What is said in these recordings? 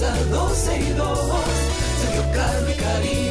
comienza 12 y 2. Sergio Carlos y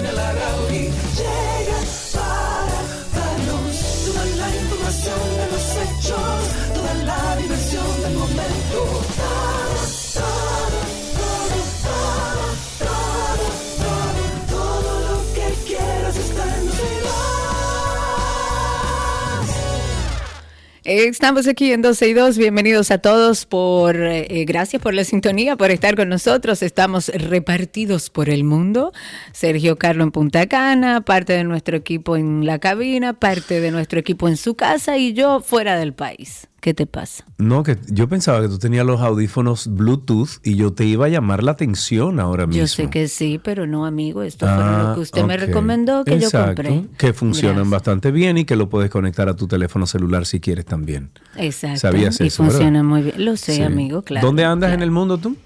Estamos aquí en 12 y 2. Bienvenidos a todos. Por, eh, gracias por la sintonía, por estar con nosotros. Estamos repartidos por el mundo. Sergio Carlo en Punta Cana, parte de nuestro equipo en la cabina, parte de nuestro equipo en su casa y yo fuera del país. ¿Qué te pasa? No, que yo pensaba que tú tenías los audífonos Bluetooth y yo te iba a llamar la atención ahora mismo. Yo sé que sí, pero no, amigo. Esto fue Ah, lo que usted me recomendó que Exacto, yo compré. Que funcionan Gracias. bastante bien y que lo puedes conectar a tu teléfono celular si quieres también. Exacto. ¿Sabías y eso, verdad? funciona muy bien. Lo sé, Sí. amigo, claro. ¿Dónde andas claro. en el mundo tú?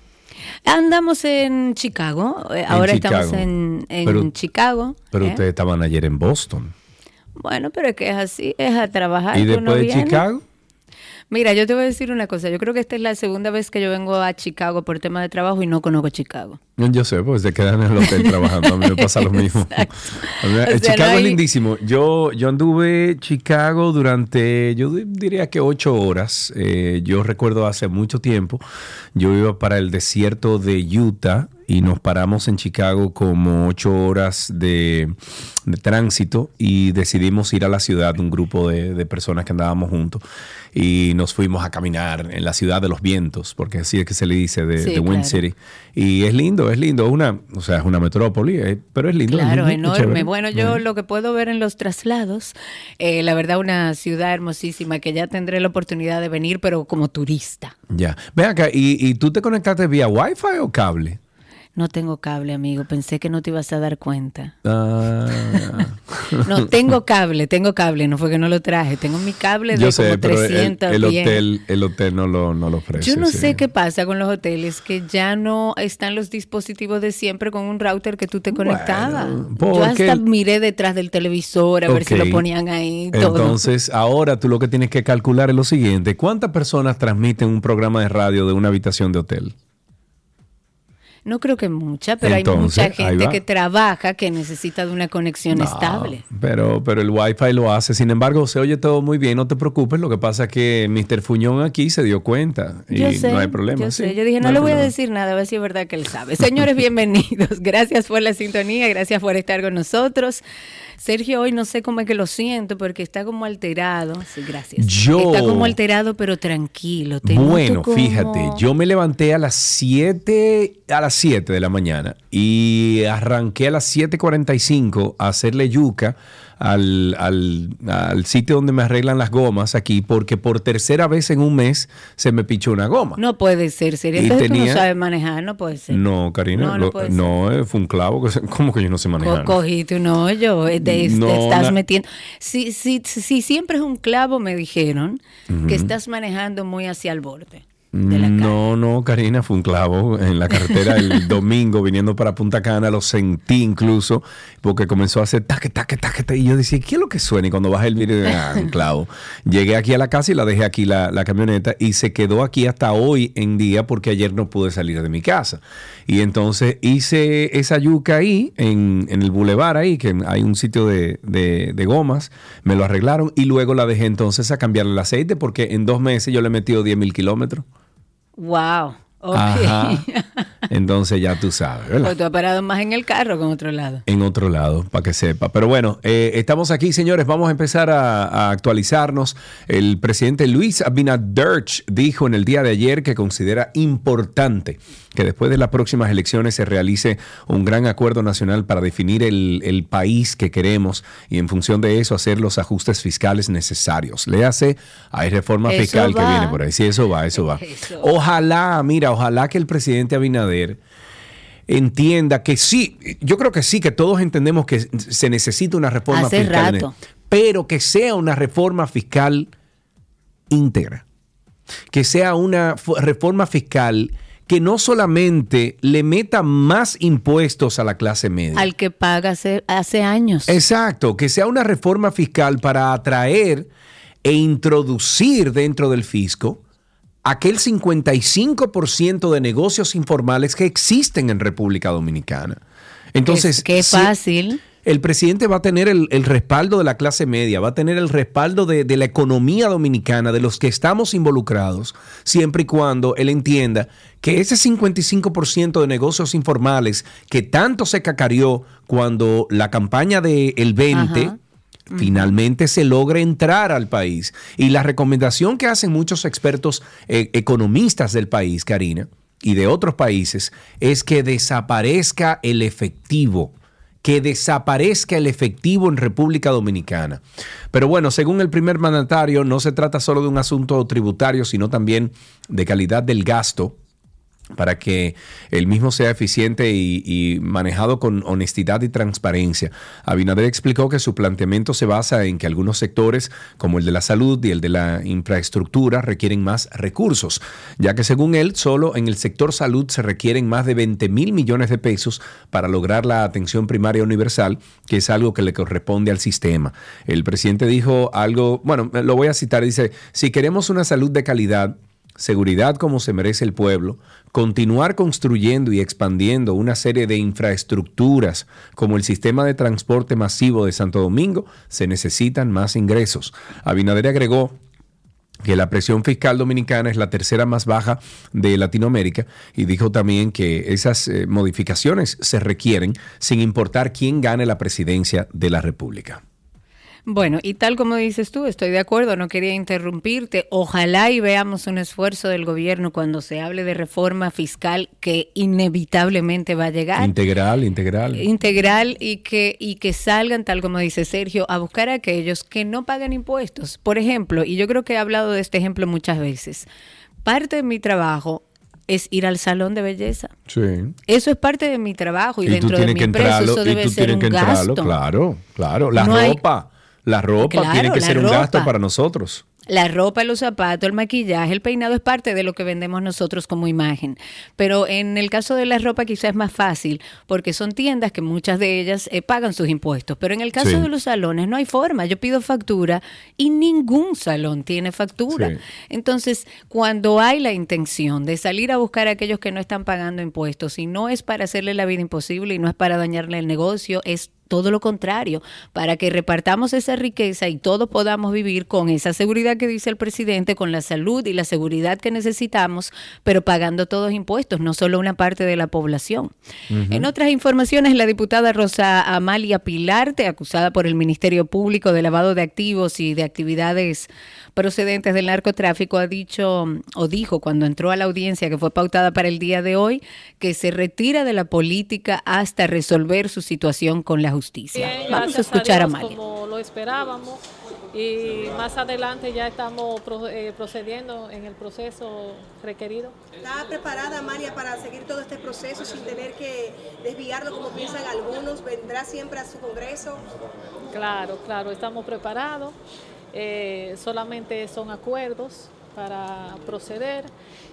Andamos en Chicago. eh, Ahora estamos en, en Pero- Chicago. Pero ¿eh? ustedes estaban ayer en Boston. Bueno, pero es que es así, es a trabajar. ¿Y después de viene. Chicago? Mira, yo te voy a decir una cosa. Yo creo que esta es la segunda vez que yo vengo a Chicago por tema de trabajo y no conozco Chicago. Yo sé, pues se quedan en el hotel trabajando. A mí me pasa lo mismo. Mí- Chicago no hay- es lindísimo. Yo, yo anduve Chicago durante, yo di- diría que ocho horas. Eh, yo recuerdo hace mucho tiempo, yo iba para el desierto de Utah y nos paramos en Chicago como ocho horas de, de tránsito y decidimos ir a la ciudad, un grupo de, de personas que andábamos juntos y nos fuimos a caminar en la ciudad de los vientos, porque así es que se le dice de, Sí, de Wind claro. City. Y es lindo, es lindo, una, o sea, es una metrópoli, eh, pero es lindo. es Claro, lindo, es enorme. chévere. Bueno, yo lo que puedo ver en los traslados, eh, la verdad, una ciudad hermosísima que ya tendré la oportunidad de venir, pero como turista. Ya. Ven acá, ¿y, y tú te conectaste vía Wi-Fi o cable? No tengo cable, amigo. Pensé que no te ibas a dar cuenta. Ah, No, tengo cable, tengo cable. No fue que no lo traje. Tengo mi cable de yo sé, como pero el, 300 el hotel, el hotel no lo, no lo ofrece. Yo no sí. sé qué pasa con los hoteles, que ya no están los dispositivos de siempre con un router que tú te conectabas. Yo hasta miré detrás del televisor a ver si lo ponían ahí. Todo. Entonces, ahora tú lo que tienes que calcular es lo siguiente. ¿Cuántas personas transmiten un programa de radio de una habitación de hotel? No creo que mucha, pero Entonces, hay mucha gente que trabaja que necesita de una conexión No, estable. Pero, pero el Wi-Fi lo hace. Sin embargo, se oye todo muy bien, no te preocupes. Lo que pasa es que Mr. Fuñón aquí se dio cuenta y Yo sé, no hay problema. Yo, sí, sé. yo dije, no, le voy a decir nada, a ver si es verdad que él sabe. Señores, bienvenidos. Gracias por la sintonía, gracias por estar con nosotros. Sergio, hoy no sé cómo es que lo siento, porque está como alterado. Sí, gracias. Yo- Está como alterado, pero tranquilo. Te Bueno, como- fíjate, yo me levanté a las 7 a las 7 de la mañana y arranqué a las 7:45 a hacerle yuca al, al- al sitio donde me arreglan las gomas aquí porque por tercera vez en un mes se me pichó una goma. No puede ser, tú tenía- no sabes manejar, no puede ser. No, Karina, No, no lo- puede ser. no, eh, fue un clavo. que ¿Cómo que yo no sé manejar? Cogiste un hoyo, eh, de- No, te estás metiendo. Si, si, si siempre es un clavo, me dijeron que estás manejando muy hacia el borde de la calle. No, no, Karina, fue un clavo en la carretera el domingo viniendo para Punta Cana, lo sentí incluso, porque comenzó a hacer taque, taque, taque, taque, y yo decía, ¿qué es lo que suena? Y cuando bajé el vídeo, ah, un clavo. Llegué aquí a la casa y la dejé aquí la, la camioneta y se quedó aquí hasta hoy en día porque ayer no pude salir de mi casa. Y entonces hice esa yuca ahí, en, en el bulevar ahí, que hay un sitio de, de- de gomas, me lo arreglaron y luego la dejé entonces a cambiarle el aceite porque en dos meses yo le he metido 10 mil kilómetros. Wow. Ok. Ajá. Entonces ya tú sabes, ¿verdad? Pues tú has parado más en el carro que en otro lado. En otro lado, para que sepa. Pero bueno, eh, estamos aquí, señores. Vamos a empezar a, a actualizarnos. El presidente Luis Abinader dijo en el día de ayer que considera importante que después de las próximas elecciones se realice un gran acuerdo nacional para definir el, el país que queremos y en función de eso hacer los ajustes fiscales necesarios. Le hace, hay reforma Eso fiscal que viene por ahí. Sí, eso va, eso va. Eso. Ojalá, mira, ojalá que el presidente Abinader entienda que sí, yo creo que sí, que todos entendemos que se necesita una reforma Hace fiscal, rato. pero que sea una reforma fiscal íntegra, que sea una fo- reforma fiscal que no solamente le meta más impuestos a la clase media. Al que paga hace, hace años. Exacto, que sea una reforma fiscal para atraer e introducir dentro del fisco aquel 55% de negocios informales que existen en República Dominicana. Entonces, Qué- qué si- fácil. El presidente va a tener el, el respaldo de la clase media, va a tener el respaldo de, de la economía dominicana, de los que estamos involucrados, siempre y cuando él entienda que ese 55% de negocios informales que tanto se cacareó cuando la campaña del 20 Ajá. finalmente se logre entrar al país. Y la recomendación que hacen muchos expertos eh, economistas del país, Karina, y de otros países, es que desaparezca el efectivo que desaparezca el efectivo en República Dominicana. Pero bueno, según el primer mandatario, no se trata solo de un asunto tributario, sino también de calidad del gasto para que el mismo sea eficiente y, manejado con honestidad y transparencia. Abinader explicó que su planteamiento se basa en que algunos sectores, como el de la salud y el de la infraestructura, requieren más recursos, ya que según él, solo en el sector salud se requieren más de 20 mil millones de pesos para lograr la atención primaria universal, que es algo que le corresponde al sistema. El presidente dijo algo, bueno, lo voy a citar, dice, si queremos una salud de calidad, seguridad como se merece el pueblo, continuar construyendo y expandiendo una serie de infraestructuras como el sistema de transporte masivo de Santo Domingo, se necesitan más ingresos. Abinader agregó que la presión fiscal dominicana es la tercera más baja de Latinoamérica y dijo también que esas eh, modificaciones se requieren sin importar quién gane la presidencia de la República. Bueno, y tal como dices tú, estoy de acuerdo, no quería interrumpirte. Ojalá y veamos un esfuerzo del gobierno cuando se hable de reforma fiscal que inevitablemente va a llegar. Integral, integral. integral y que, y que salgan, tal como dice Sergio, a buscar a aquellos que no pagan impuestos. Por ejemplo, y yo creo que he hablado de este ejemplo muchas veces, parte de mi trabajo es ir al salón de belleza. Sí. Eso es parte de mi trabajo y, dentro de mi que empresa entrarlo, eso y debe tú ser un que entrarlo, gasto. claro, claro. La No hay- ropa, la ropa Claro, tiene que ser un gasto para nosotros. La ropa, los zapatos, el maquillaje, el peinado es parte de lo que vendemos nosotros como imagen. Pero en el caso de la ropa quizás es más fácil porque son tiendas que muchas de ellas eh, pagan sus impuestos. Pero en el caso Sí. de los salones no hay forma. Yo pido factura y ningún salón tiene factura. Sí. Entonces, cuando hay la intención de salir a buscar a aquellos que no están pagando impuestos y no es para hacerle la vida imposible y no es para dañarle el negocio, es todo lo contrario, para que repartamos esa riqueza y todos podamos vivir con esa seguridad que dice el presidente, con la salud y la seguridad que necesitamos, pero pagando todos impuestos, no solo una parte de la población. En otras informaciones, la diputada Rosa Amalia Pilarte, acusada por el Ministerio Público de lavado de activos y de actividades procedentes del narcotráfico, ha dicho o dijo cuando entró a la audiencia que fue pautada para el día de hoy que se retira de la política hasta resolver su situación con la justicia. Bien, Vamos a escuchar a, Dios, Amalia. Como lo esperábamos y más adelante ya estamos pro- eh, procediendo en el proceso requerido. ¿Está preparada Amalia para seguir todo este proceso sin tener que desviarlo como piensan algunos? ¿Vendrá siempre a su Congreso? Claro, claro, estamos preparados. Eh, solamente son acuerdos para proceder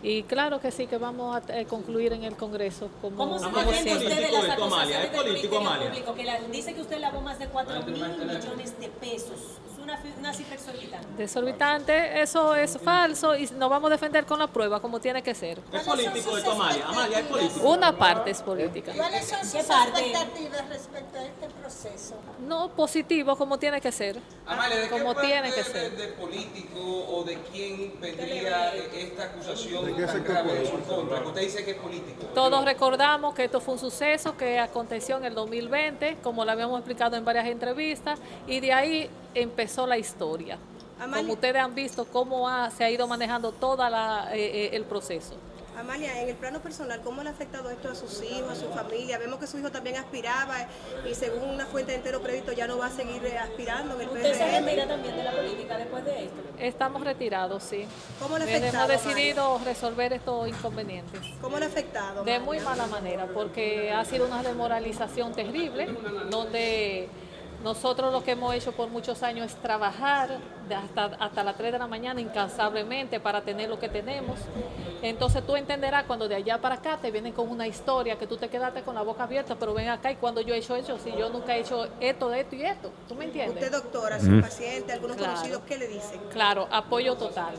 y claro que sí que vamos a eh, concluir en el Congreso como, ¿Cómo se como defiende siempre. usted de las acusaciones es del político, Ministerio Amalia. Público que la- dice que usted lavó más de 4 mil millones de pesos? Una, una cifra exorbitante. Desorbitante, eso es falso y nos vamos a defender con la prueba como tiene que ser. Es político esto, Amalia. Amalia, es político. Una parte es política. ¿Cuáles son sus ¿Qué expectativas respecto a este proceso? No positivo como tiene que ser. Amalia, ¿de qué Como parte tiene que de, ser. de político o de quién vendría esta acusación tan grave en su contra? Que usted dice que es político. Todos recordamos que esto fue un suceso que aconteció en el 2020, como lo habíamos explicado en varias entrevistas, y de ahí empezó la historia. Amalia. Como ustedes han visto cómo ha- se ha ido manejando todo el proceso. Amalia, en el plano personal, ¿cómo le ha afectado esto a sus hijos, a su familia? Vemos que su hijo también aspiraba y según una fuente de entero crédito ya no va a seguir eh, aspirando en el ¿Usted se retira también de la política después de esto? Estamos retirados, sí. ¿Cómo le ha Eh, afectado, Hemos decidido resolver estos inconvenientes. ¿Cómo le ha afectado? De muy mala manera, porque ha sido una demoralización terrible, donde nosotros lo que hemos hecho por muchos años es trabajar hasta, hasta las 3 de la mañana incansablemente para tener lo que tenemos. Entonces tú entenderás cuando de allá para acá te vienen con una historia que tú te quedaste con la boca abierta, pero ven acá y cuando yo he hecho eso, si yo nunca he hecho esto, esto y esto, ¿tú me entiendes? Usted, doctora, su paciente, algunos Claro. conocidos, ¿qué le dicen? Claro, apoyo total.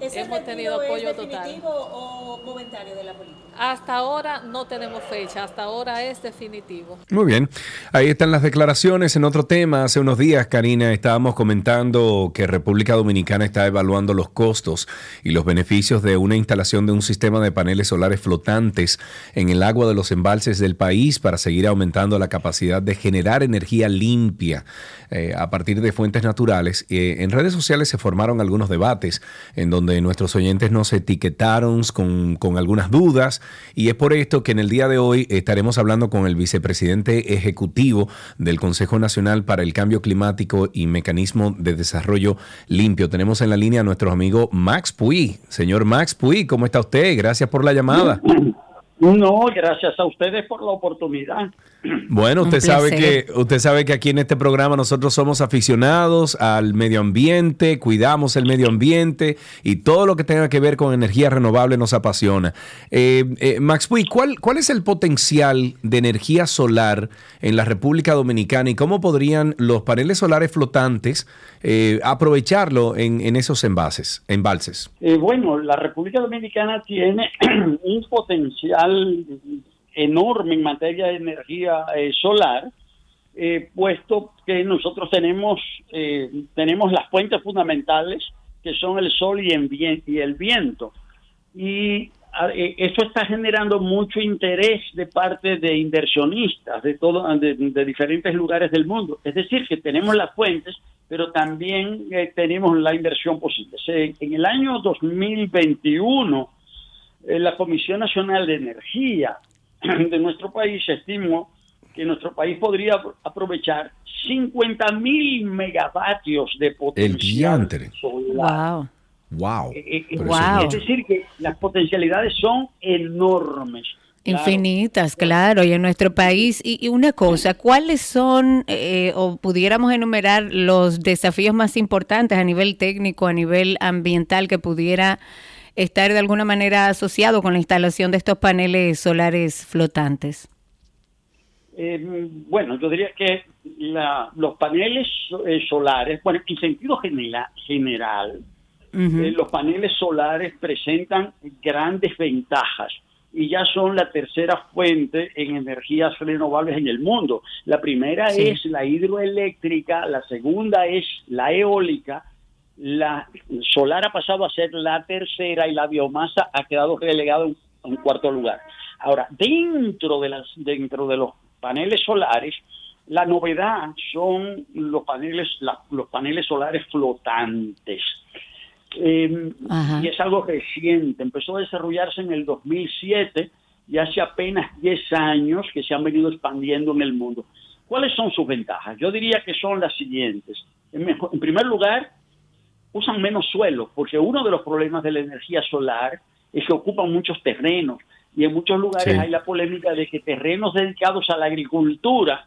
¿Ese Hemos tenido apoyo es total. definitivo o momentáneo de la política? Hasta ahora no tenemos fecha, hasta ahora es definitivo. Muy bien, ahí están las declaraciones. En otro tema, hace unos días, Karina, estábamos comentando que República Dominicana está evaluando los costos y los beneficios de una instalación de un sistema de paneles solares flotantes en el agua de los embalses del país para seguir aumentando la capacidad de generar energía limpia eh, a partir de fuentes naturales. Eh, en redes sociales se formaron algunos debates en donde nuestros oyentes nos etiquetaron con, con algunas dudas y es por esto que en el día de hoy estaremos hablando con el vicepresidente ejecutivo del Consejo Nacional para el Cambio Climático y Mecanismo de Desarrollo Limpio. Tenemos en la línea a nuestro amigo Max Puy. Señor Max Puy, ¿cómo está usted? Gracias por la llamada. No, gracias a ustedes por la oportunidad. Bueno, usted sabe que usted sabe que aquí en este programa nosotros somos aficionados al medio ambiente, cuidamos el medio ambiente y todo lo que tenga que ver con energía renovable nos apasiona. Eh, eh, Max Puy, ¿cuál, ¿cuál es el potencial de energía solar en la República Dominicana y cómo podrían los paneles solares flotantes eh, aprovecharlo en, en esos envases, embalses? Eh, bueno, la República Dominicana tiene un potencial enorme en materia de energía eh, solar, eh, puesto que nosotros tenemos, eh, tenemos las fuentes fundamentales que son el sol y el, viento. Y eso está generando mucho interés de parte de inversionistas de, todo, de, diferentes lugares del mundo. Es decir, que tenemos las fuentes, pero también tenemos la inversión posible. Se- en el año 2021, eh, la Comisión Nacional de Energía de nuestro país estimó que nuestro país podría apro- aprovechar 50 mil megavatios de potencial diantre. solar. Wow. Wow. Eh, eh, Wow. Es decir, que las potencialidades son enormes. Claro. Infinitas, claro, y en nuestro país. Y, y una cosa, ¿cuáles son, eh, o pudiéramos enumerar los desafíos más importantes a nivel técnico, a nivel ambiental, que pudiera estar de alguna manera asociado con la instalación de estos paneles solares flotantes? Eh, bueno, yo diría que la- los paneles eh, solares, bueno, en sentido genera- general, eh, los paneles solares presentan grandes ventajas y ya son la tercera fuente en energías renovables en el mundo. La primera Sí. es la hidroeléctrica, la segunda es la eólica, la solar ha pasado a ser la tercera y la biomasa ha quedado relegado en, en cuarto lugar. Ahora, dentro de las dentro de los paneles solares, la novedad son los paneles la- los paneles solares flotantes. Eh, Ajá. y es algo reciente, empezó a desarrollarse en el 2007 y hace apenas 10 años que se han venido expandiendo en el mundo. ¿Cuáles son sus ventajas? Yo diría que son las siguientes. En primer lugar, usan menos suelo, porque uno de los problemas de la energía solar es que ocupan muchos terrenos y en muchos lugares Sí. hay la polémica de que terrenos dedicados a la agricultura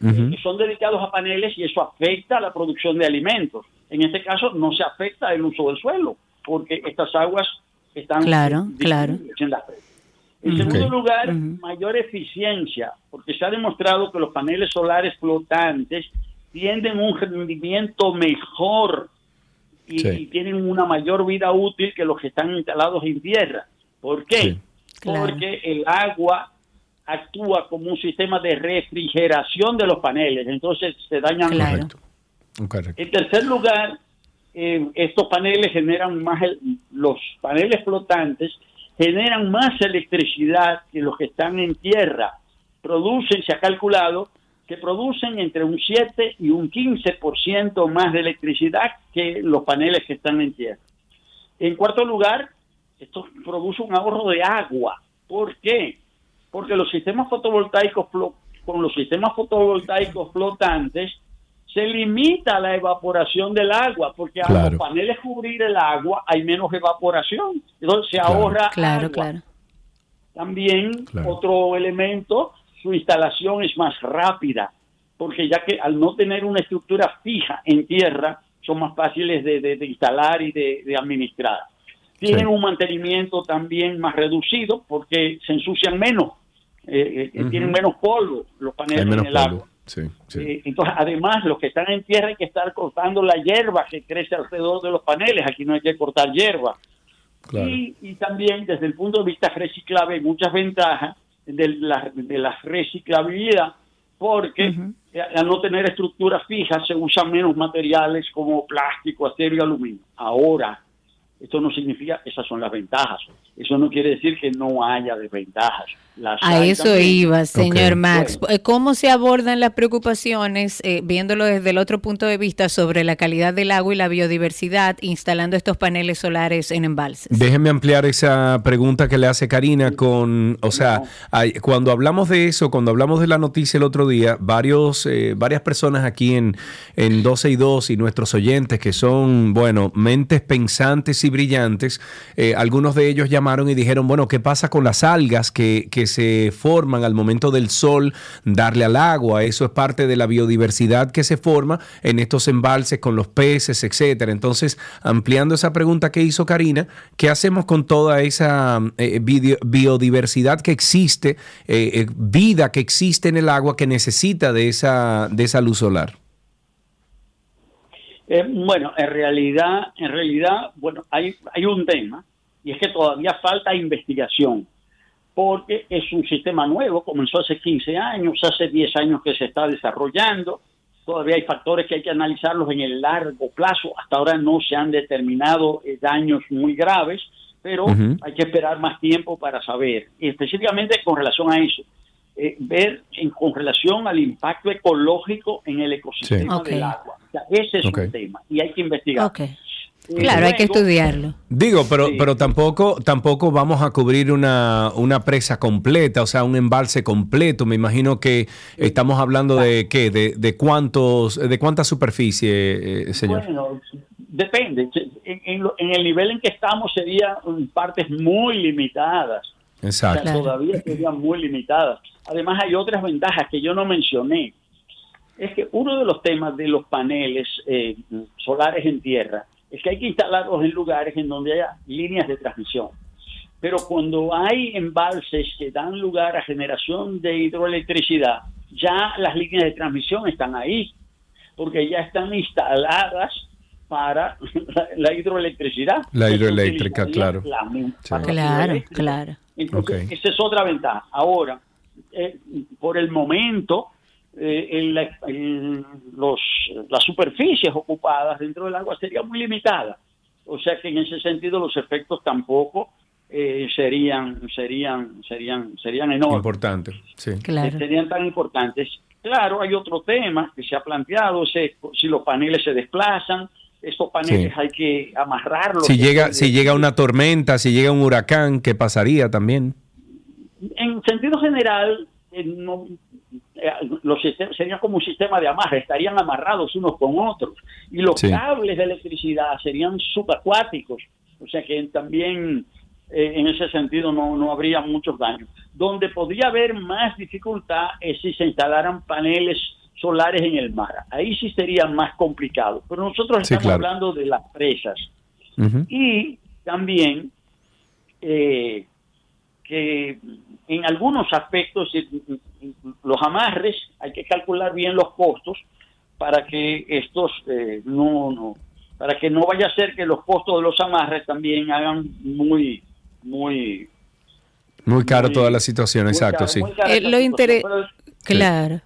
que son dedicados a paneles y eso afecta a la producción de alimentos. En este caso no se afecta el uso del suelo, porque estas aguas están Claro, eh, claro. en la red. En segundo lugar, mayor eficiencia, porque se ha demostrado que los paneles solares flotantes tienen un rendimiento mejor y, Sí. y tienen una mayor vida útil que los que están instalados en tierra. ¿Por qué? Sí. Claro. Porque el agua actúa como un sistema de refrigeración de los paneles, entonces se dañan Claro. Correcto. Correcto. en tercer lugar, eh, estos paneles generan más, el- los paneles flotantes generan más electricidad que los que están en tierra. Producen, se ha calculado, que producen entre un 7 y un 15% más de electricidad que los paneles que están en tierra. En cuarto lugar, esto produce un ahorro de agua. ¿Por qué? Porque los sistemas fotovoltaicos con los sistemas fotovoltaicos flotantes se limita la evaporación del agua, porque a los paneles cubrir el agua hay menos evaporación, entonces se Claro. ahorra Claro, agua. claro. También Claro. otro elemento, su instalación es más rápida, porque ya que al no tener una estructura fija en tierra, son más fáciles de, de- de instalar y de, de administrar. Tienen Sí. un mantenimiento también más reducido porque se ensucian menos, eh, eh, Ujú. tienen menos polvo los paneles menos en el agua. polvo. Sí, sí. Eh, entonces, además, los que están en tierra hay que estar cortando la hierba que crece alrededor de los paneles. Aquí no hay que cortar hierba. Claro. Y, y también, desde el punto de vista reciclable, hay muchas ventajas de la, de la reciclabilidad, porque eh, al no tener estructuras fijas se usan menos materiales como plástico, acero y aluminio. Ahora, esto no significa, esas son las ventajas. Eso no quiere decir que no haya desventajas. Las A eso también. iba, señor. Max. Eh, ¿Cómo se abordan las preocupaciones, eh, viéndolo desde el otro punto de vista, sobre la calidad del agua y la biodiversidad, instalando estos paneles solares en embalses? Déjeme ampliar esa pregunta que le hace Karina con, o sea, hay- cuando hablamos de eso, cuando hablamos de la noticia el otro día, varios, eh, varias personas aquí en, en 12 y 2 y nuestros oyentes que son, bueno, mentes pensantes y brillantes, eh, algunos de ellos llamaron y dijeron, bueno, ¿qué pasa con las algas que, que se forman al momento del sol, darle al agua? Eso es parte de la biodiversidad que se forma en estos embalses con los peces, etcétera. Entonces, ampliando esa pregunta que hizo Karina, ¿qué hacemos con toda esa eh, biodiversidad que existe, eh, vida que existe en el agua que necesita de esa, de esa luz solar? Eh, bueno, en realidad, en realidad, bueno, hay, hay un tema y es que todavía falta investigación porque es un sistema nuevo, comenzó hace 15 años, hace 10 años que se está desarrollando, todavía hay factores que hay que analizarlos en el largo plazo, hasta ahora no se han determinado eh, daños muy graves, pero hay que esperar más tiempo para saber, y específicamente con relación a eso, eh, ver en, con relación al impacto ecológico en el ecosistema Sí. Del agua. O sea, ese es un tema y hay que investigar. Eh, Claro, hay que estudiarlo. Digo, pero, Sí. pero tampoco, tampoco vamos a cubrir una, una presa completa, o sea, un embalse completo. Me imagino que estamos hablando de qué, de, de cuántos, de cuánta superficie, eh, señor. Bueno, depende. En, en lo- en el nivel en que estamos serían partes muy limitadas. Exacto. Todavía serían muy limitadas. Además, hay otras ventajas que yo no mencioné. Es que uno de los temas de los paneles eh, solares en tierra es que hay que instalarlos en lugares en donde haya líneas de transmisión. Pero cuando hay embalses que dan lugar a generación de hidroelectricidad, ya las líneas de transmisión están ahí, porque ya están instaladas para la, la hidroelectricidad. La hidroeléctrica, claro. la Sí. para la Claro, hidroeléctrica. claro. Entonces, esa es otra ventaja. Ahora, eh, por el momento, eh, los, las superficies ocupadas dentro del agua serían muy limitadas. O sea que en ese sentido los efectos tampoco eh, serían, serían, serían, serían enormes. Importante, sí. Claro. Serían tan importantes. Claro, hay otro tema que se ha planteado, ese- si los paneles se desplazan, estos paneles Sí. hay que amarrarlos. Si llega, si llega una tormenta, si llega un huracán, ¿qué pasaría también? en sentido general, eh, no, eh, los sistemas serían como un sistema de amarre, estarían amarrados unos con otros y los Sí. cables de electricidad serían subacuáticos, o sea que también eh, en ese sentido no, no habría muchos daños. Donde podría haber más dificultad es si se instalaran paneles solares en el mar, ahí sí sería más complicado, pero nosotros Sí, estamos claro. hablando de las presas. Y también eh, que en algunos aspectos eh, los amarres hay que calcular bien los costos para que estos eh, no, no para que no vaya a ser que los costos de los amarres también hagan muy muy Muy caro Muy- toda la situación, muy exacto, sí. Eh, lo Pero Claro.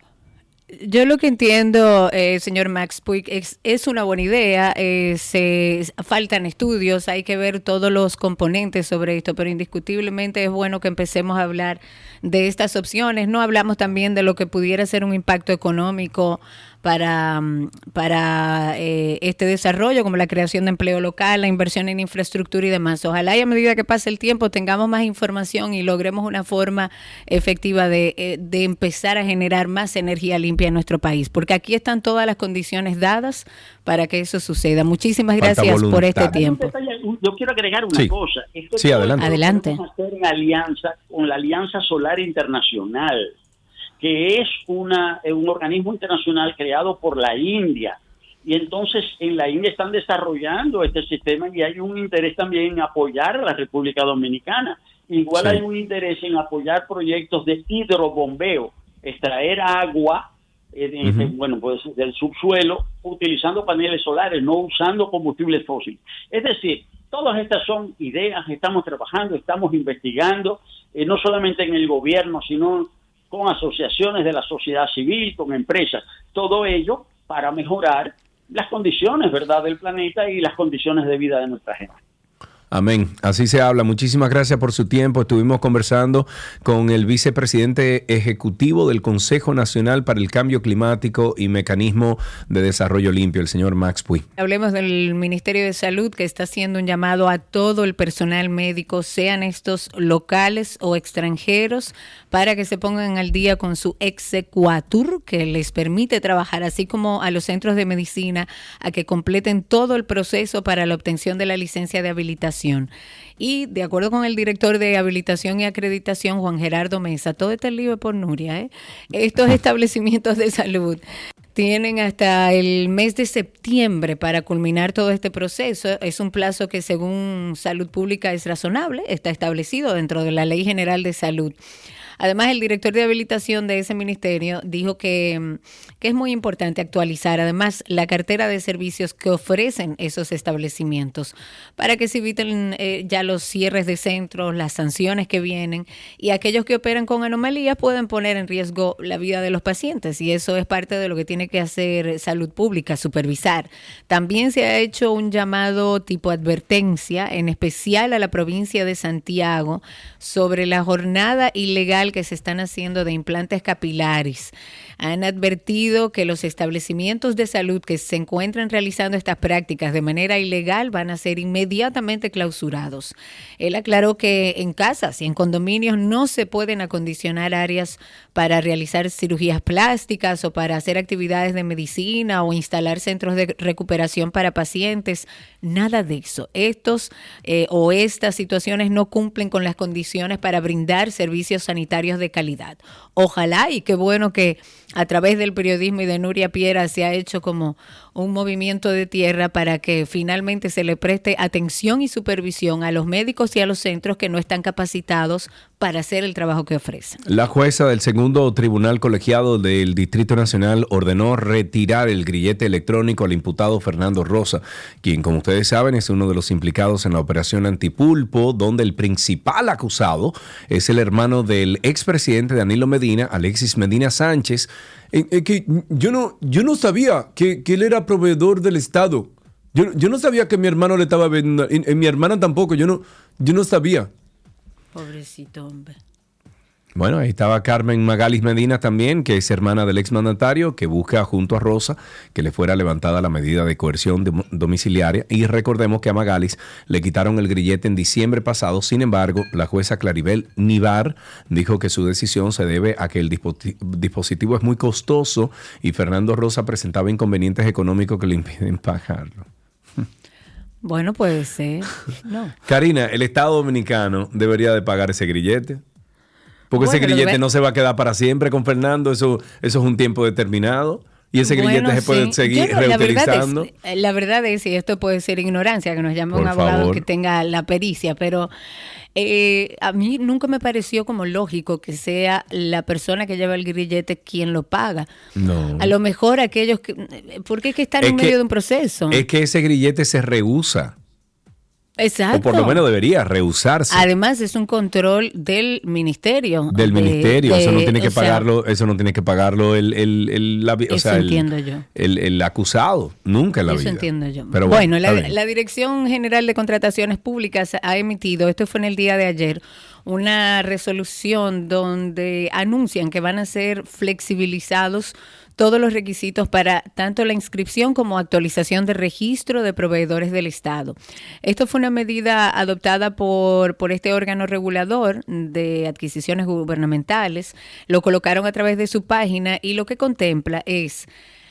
Yo lo que entiendo, eh, señor Max Puig, es, es una buena idea. eh, se faltan estudios, hay que ver todos los componentes sobre esto, pero indiscutiblemente es bueno que empecemos a hablar de estas opciones. No hablamos también de lo que pudiera ser un impacto económico para, mm, para eh, este desarrollo, como la creación de empleo local, la inversión en infraestructura y demás. Ojalá y a medida que pase el tiempo tengamos más información y logremos una forma efectiva de, eh, de empezar a generar más energía limpia en nuestro país, porque aquí están todas las condiciones dadas para que eso suceda. Muchísimas Falta gracias por este tiempo. Yo quiero agregar una Sí. cosa. Esto Sí, adelante. Adelante. hacer en alianza con la Alianza Solar Internacional, que es una, eh, un organismo internacional creado por la India. Y entonces en la India están desarrollando este sistema y hay un interés también en apoyar a la República Dominicana. Igual Sí. hay un interés en apoyar proyectos de hidrobombeo, extraer agua eh, de- bueno, pues del subsuelo utilizando paneles solares, no usando combustibles fósiles. Es decir, todas estas son ideas, estamos trabajando, estamos investigando, eh, no solamente en el gobierno, sino con asociaciones de la sociedad civil, con empresas, todo ello para mejorar las condiciones, ¿verdad?, del planeta y las condiciones de vida de nuestra gente. Amén. Así se habla. Muchísimas gracias por su tiempo. Estuvimos conversando con el vicepresidente ejecutivo del Consejo Nacional para el Cambio Climático y Mecanismo de Desarrollo Limpio, el señor Max Puy. Hablemos del Ministerio de Salud que está haciendo un llamado a todo el personal médico, sean estos locales o extranjeros, para que se pongan al día con su exequatur que les permite trabajar, así como a los centros de medicina, a que completen todo el proceso para la obtención de la licencia de habilitación. Y de acuerdo con el director de habilitación y acreditación, Juan Gerardo Mesa, todo está libre por Nuria, ¿eh? estos establecimientos de salud tienen hasta el mes de septiembre para culminar todo este proceso. Es un plazo que según Salud Pública es razonable, está establecido dentro de la Ley General de Salud. Además, el director de habilitación de ese ministerio dijo que, mm, que es muy importante actualizar además la cartera de servicios que ofrecen esos establecimientos para que se eviten eh, ya los cierres de centros, las sanciones que vienen y aquellos que operan con anomalías pueden poner en riesgo la vida de los pacientes y eso es parte de lo que tiene que hacer salud pública, supervisar. También se ha hecho un llamado tipo advertencia, en especial a la provincia de Santiago, sobre la jornada ilegal que se están haciendo de implantes capilares. Han advertido que los establecimientos de salud que se encuentran realizando estas prácticas de manera ilegal van a ser inmediatamente clausurados. Él aclaró que en casas y en condominios no se pueden acondicionar áreas para realizar cirugías plásticas o para hacer actividades de medicina o instalar centros de recuperación para pacientes. Nada de eso. Estos eh, o estas situaciones no cumplen con las condiciones para brindar servicios sanitarios de calidad. Ojalá y qué bueno que a través del periodismo y de Nuria Piera se ha hecho como un movimiento de tierra para que finalmente se le preste atención y supervisión a los médicos y a los centros que no están capacitados para hacer el trabajo que ofrecen. La jueza del segundo tribunal colegiado del Distrito Nacional ordenó retirar el grillete electrónico al imputado Fernando Rosa, quien, como ustedes saben, es uno de los implicados en la operación Antipulpo, donde el principal acusado es el hermano del expresidente Danilo Medina, Alexis Medina Sánchez. Eh, eh, que yo no, yo no sabía que, que él era proveedor del Estado. Yo, yo no sabía que mi hermano le estaba vendiendo, y- y mi hermana tampoco, yo no, yo no sabía. Pobrecito hombre. Bueno, ahí estaba Carmen Magalis Medina también, que es hermana del exmandatario, que busca junto a Rosa que le fuera levantada la medida de coerción dom- domiciliaria. Y recordemos que a Magalis le quitaron el grillete en diciembre pasado. Sin embargo, la jueza Claribel Nivar dijo que su decisión se debe a que el dispo- dispositivo es muy costoso y Fernando Rosa presentaba inconvenientes económicos que le impiden pagarlo. Bueno, puede ser. No. Karina, el Estado Dominicano debería de pagar ese grillete. Porque ese Bueno, grillete no se va a quedar para siempre con Fernando, eso, eso es un tiempo determinado. Y ese grillete Bueno, se puede sí. seguir no, la verdad reutilizando. es- La verdad es, y esto puede ser ignorancia, que nos llame un Por abogado favor. que tenga la pericia, pero eh, a mí nunca me pareció como lógico que sea la persona que lleva el grillete quien lo paga. No. A lo mejor aquellos que... Porque es que están Es en que- medio de un proceso. Es que ese grillete se rehúsa. Exacto. O por lo menos debería rehusarse. Además es un control del ministerio. del de- ministerio, eso no tiene que sea, pagarlo, eso no tiene que pagarlo el, el, el- la o el- entiendo yo. el- el acusado, nunca en la Eso vida. entiendo yo. Pero bueno, la Dirección General de Contrataciones Públicas ha emitido, esto fue en el día de ayer, una resolución donde anuncian que van a ser flexibilizados todos los requisitos para tanto la inscripción como actualización de registro de proveedores del Estado. Esto fue una medida adoptada por, por este órgano regulador de adquisiciones gubernamentales. Lo colocaron a través de su página y lo que contempla es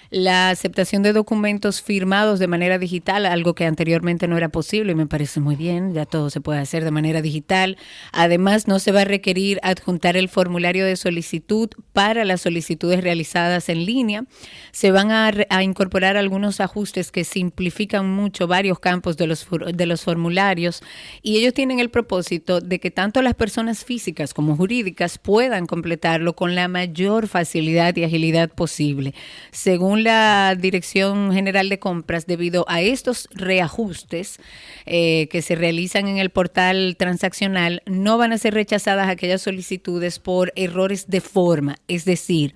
la aceptación de documentos firmados de manera digital, algo que anteriormente no era posible y me parece muy bien, ya todo se puede hacer de manera digital. Además, no se va a requerir adjuntar el formulario de solicitud para las solicitudes realizadas en línea. Se van a, incorporar algunos ajustes que simplifican mucho varios campos de los, de los formularios y ellos tienen el propósito de que tanto las personas físicas como jurídicas puedan completarlo con la mayor facilidad y agilidad posible. Según la Dirección General de Compras, debido a estos reajustes eh, que se realizan en el portal transaccional, no van a ser rechazadas aquellas solicitudes por errores de forma, es decir,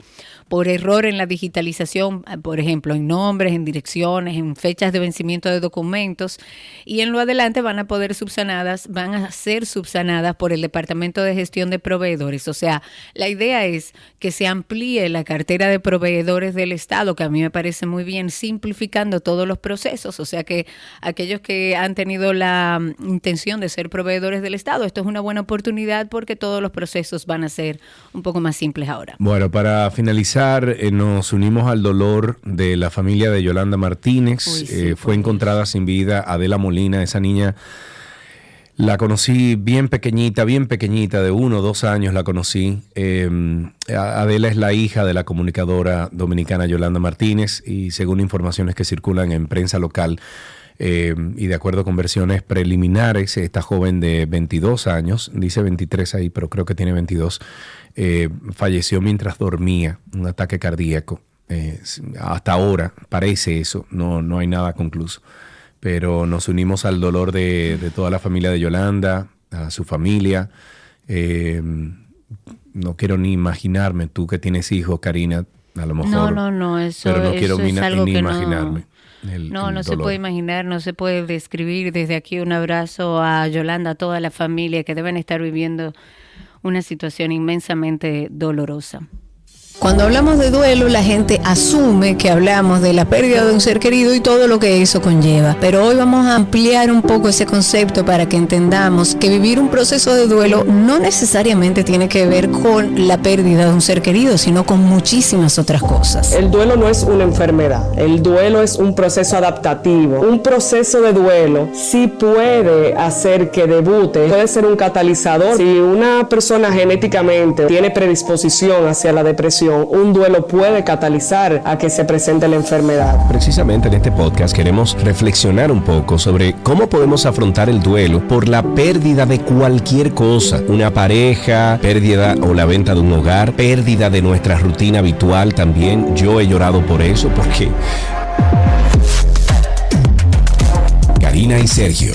por error en la digitalización, por ejemplo, en nombres, en direcciones, en fechas de vencimiento de documentos, y en lo adelante van a poder subsanadas, van a ser subsanadas por el Departamento de Gestión de Proveedores. O sea, la idea es que se amplíe la cartera de proveedores del Estado, que mí me parece muy bien, simplificando todos los procesos. O sea que aquellos que han tenido la mm, intención de ser proveedores del Estado, esto es una buena oportunidad porque todos los procesos van a ser un poco más simples ahora. Bueno, para finalizar, eh, nos unimos al dolor de la familia de Yolanda Martínez. Eh, fue encontrada sin vida Adela Molina, esa niña. La conocí bien pequeñita, bien pequeñita, de uno o dos años la conocí. Em, Adela es la hija de la comunicadora dominicana Yolanda Martínez y según informaciones que circulan en prensa local em, y de acuerdo con versiones preliminares, esta joven de 22 años, dice 23 ahí, pero creo que tiene 22, eh, falleció mientras dormía, un ataque cardíaco. Eh, hasta ahora parece eso, no, no hay nada concluso. Pero nos unimos al dolor de, toda la familia de Yolanda, a su familia. Eh, no quiero ni imaginarme, tú que tienes hijos, Karina, a lo mejor. No, no, no, eso, pero no quiero ni, imaginarme. No, no, se puede imaginar, no se puede describir. Desde aquí un abrazo a Yolanda, a toda la familia que deben estar viviendo una situación inmensamente dolorosa. Cuando hablamos de duelo, la gente asume que hablamos de la pérdida de un ser querido y todo lo que eso conlleva. Pero hoy vamos a ampliar un poco ese concepto para que entendamos que vivir un proceso de duelo no necesariamente tiene que ver con la pérdida de un ser querido, sino con muchísimas otras cosas. El duelo no es una enfermedad, el duelo es un proceso adaptativo. Un proceso de duelo sí puede hacer que debute, puede ser un catalizador. Si una persona genéticamente tiene predisposición hacia la depresión, un duelo puede catalizar a que se presente la enfermedad. Precisamente en este podcast queremos reflexionar un poco sobre cómo podemos afrontar el duelo por la pérdida de cualquier cosa, una pareja, pérdida o la venta de un hogar, pérdida de nuestra rutina habitual también. Yo he llorado por eso porque... Karina y Sergio,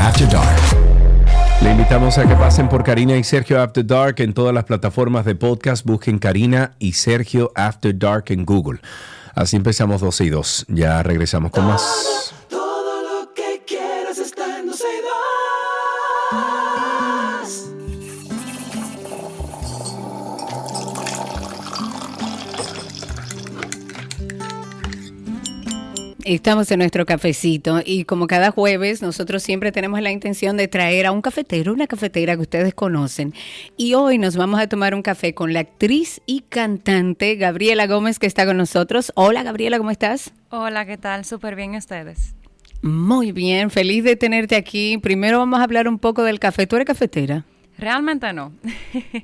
After Dark. Le invitamos a que pasen por Karina y Sergio After Dark en todas las plataformas de podcast. Busquen Karina y Sergio After Dark en Google. Así empezamos 12 y 2. Ya regresamos con más. Estamos en nuestro cafecito y como cada jueves nosotros siempre tenemos la intención de traer a un cafetero, una cafetera que ustedes conocen. Y hoy nos vamos a tomar un café con la actriz y cantante Gabriela Gómez que está con nosotros. Hola Gabriela, ¿cómo estás? Hola, ¿qué tal? Súper bien ustedes. Muy bien, feliz de tenerte aquí. Primero vamos a hablar un poco del café. ¿Tú eres cafetera? Realmente no.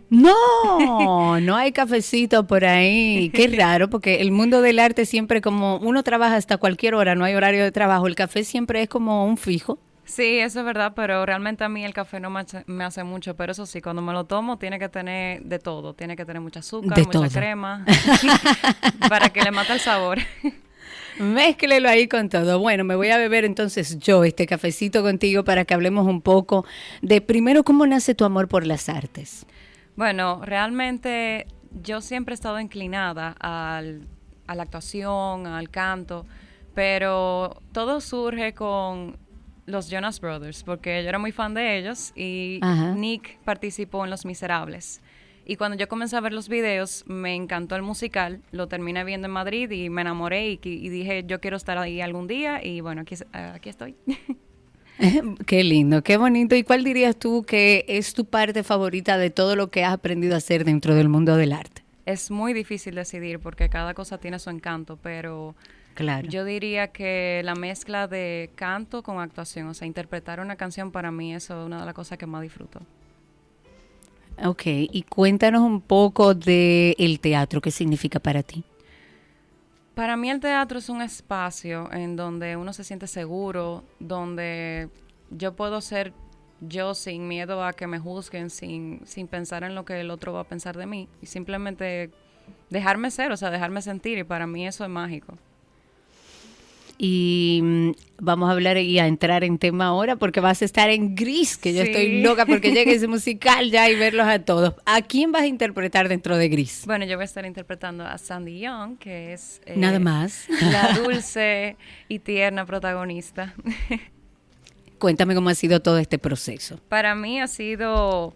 No, no hay cafecito por ahí. Qué raro, porque el mundo del arte siempre como uno trabaja hasta cualquier hora, no hay horario de trabajo. El café siempre es como un fijo. Sí, eso es verdad, pero realmente a mí el café no me hace, mucho, pero eso sí, cuando me lo tomo tiene que tener de todo, tiene que tener mucha azúcar, mucha crema, para que le mate el sabor. Mézclelo ahí con todo. Bueno, me voy a beber entonces yo este cafecito contigo para que hablemos un poco de primero cómo nace tu amor por las artes. Bueno, realmente yo siempre he estado inclinada al, a la actuación, al canto, pero todo surge con los Jonas Brothers, porque yo era muy fan de ellos y Nick participó en Los Miserables. Y cuando yo comencé a ver los videos, me encantó el musical, lo terminé viendo en Madrid y me enamoré y, y dije, yo quiero estar ahí algún día y bueno, aquí, aquí estoy. Qué lindo, qué bonito. ¿Y cuál dirías tú que es tu parte favorita de todo lo que has aprendido a hacer dentro del mundo del arte? Es muy difícil decidir porque cada cosa tiene su encanto, pero claro. yo diría que la mezcla de canto con actuación, o sea, interpretar una canción para mí eso es una de las cosas que más disfruto. Ok, y cuéntanos un poco del el teatro, ¿qué significa para ti? Para mí el teatro es un espacio en donde uno se siente seguro, donde yo puedo ser yo sin miedo a que me juzguen, sin, sin pensar en lo que el otro va a pensar de mí y simplemente dejarme ser, o sea, dejarme sentir y para mí eso es mágico. Y mm, vamos a hablar y a entrar en tema ahora porque vas a estar en Gris, que yo estoy loca porque llegue ese musical ya y verlos a todos. ¿A quién vas a interpretar dentro de Gris? Bueno, yo voy a estar interpretando a Sandy Young, que es... Eh, Nada más. La dulce y tierna protagonista. Cuéntame cómo ha sido todo este proceso. Para mí ha sido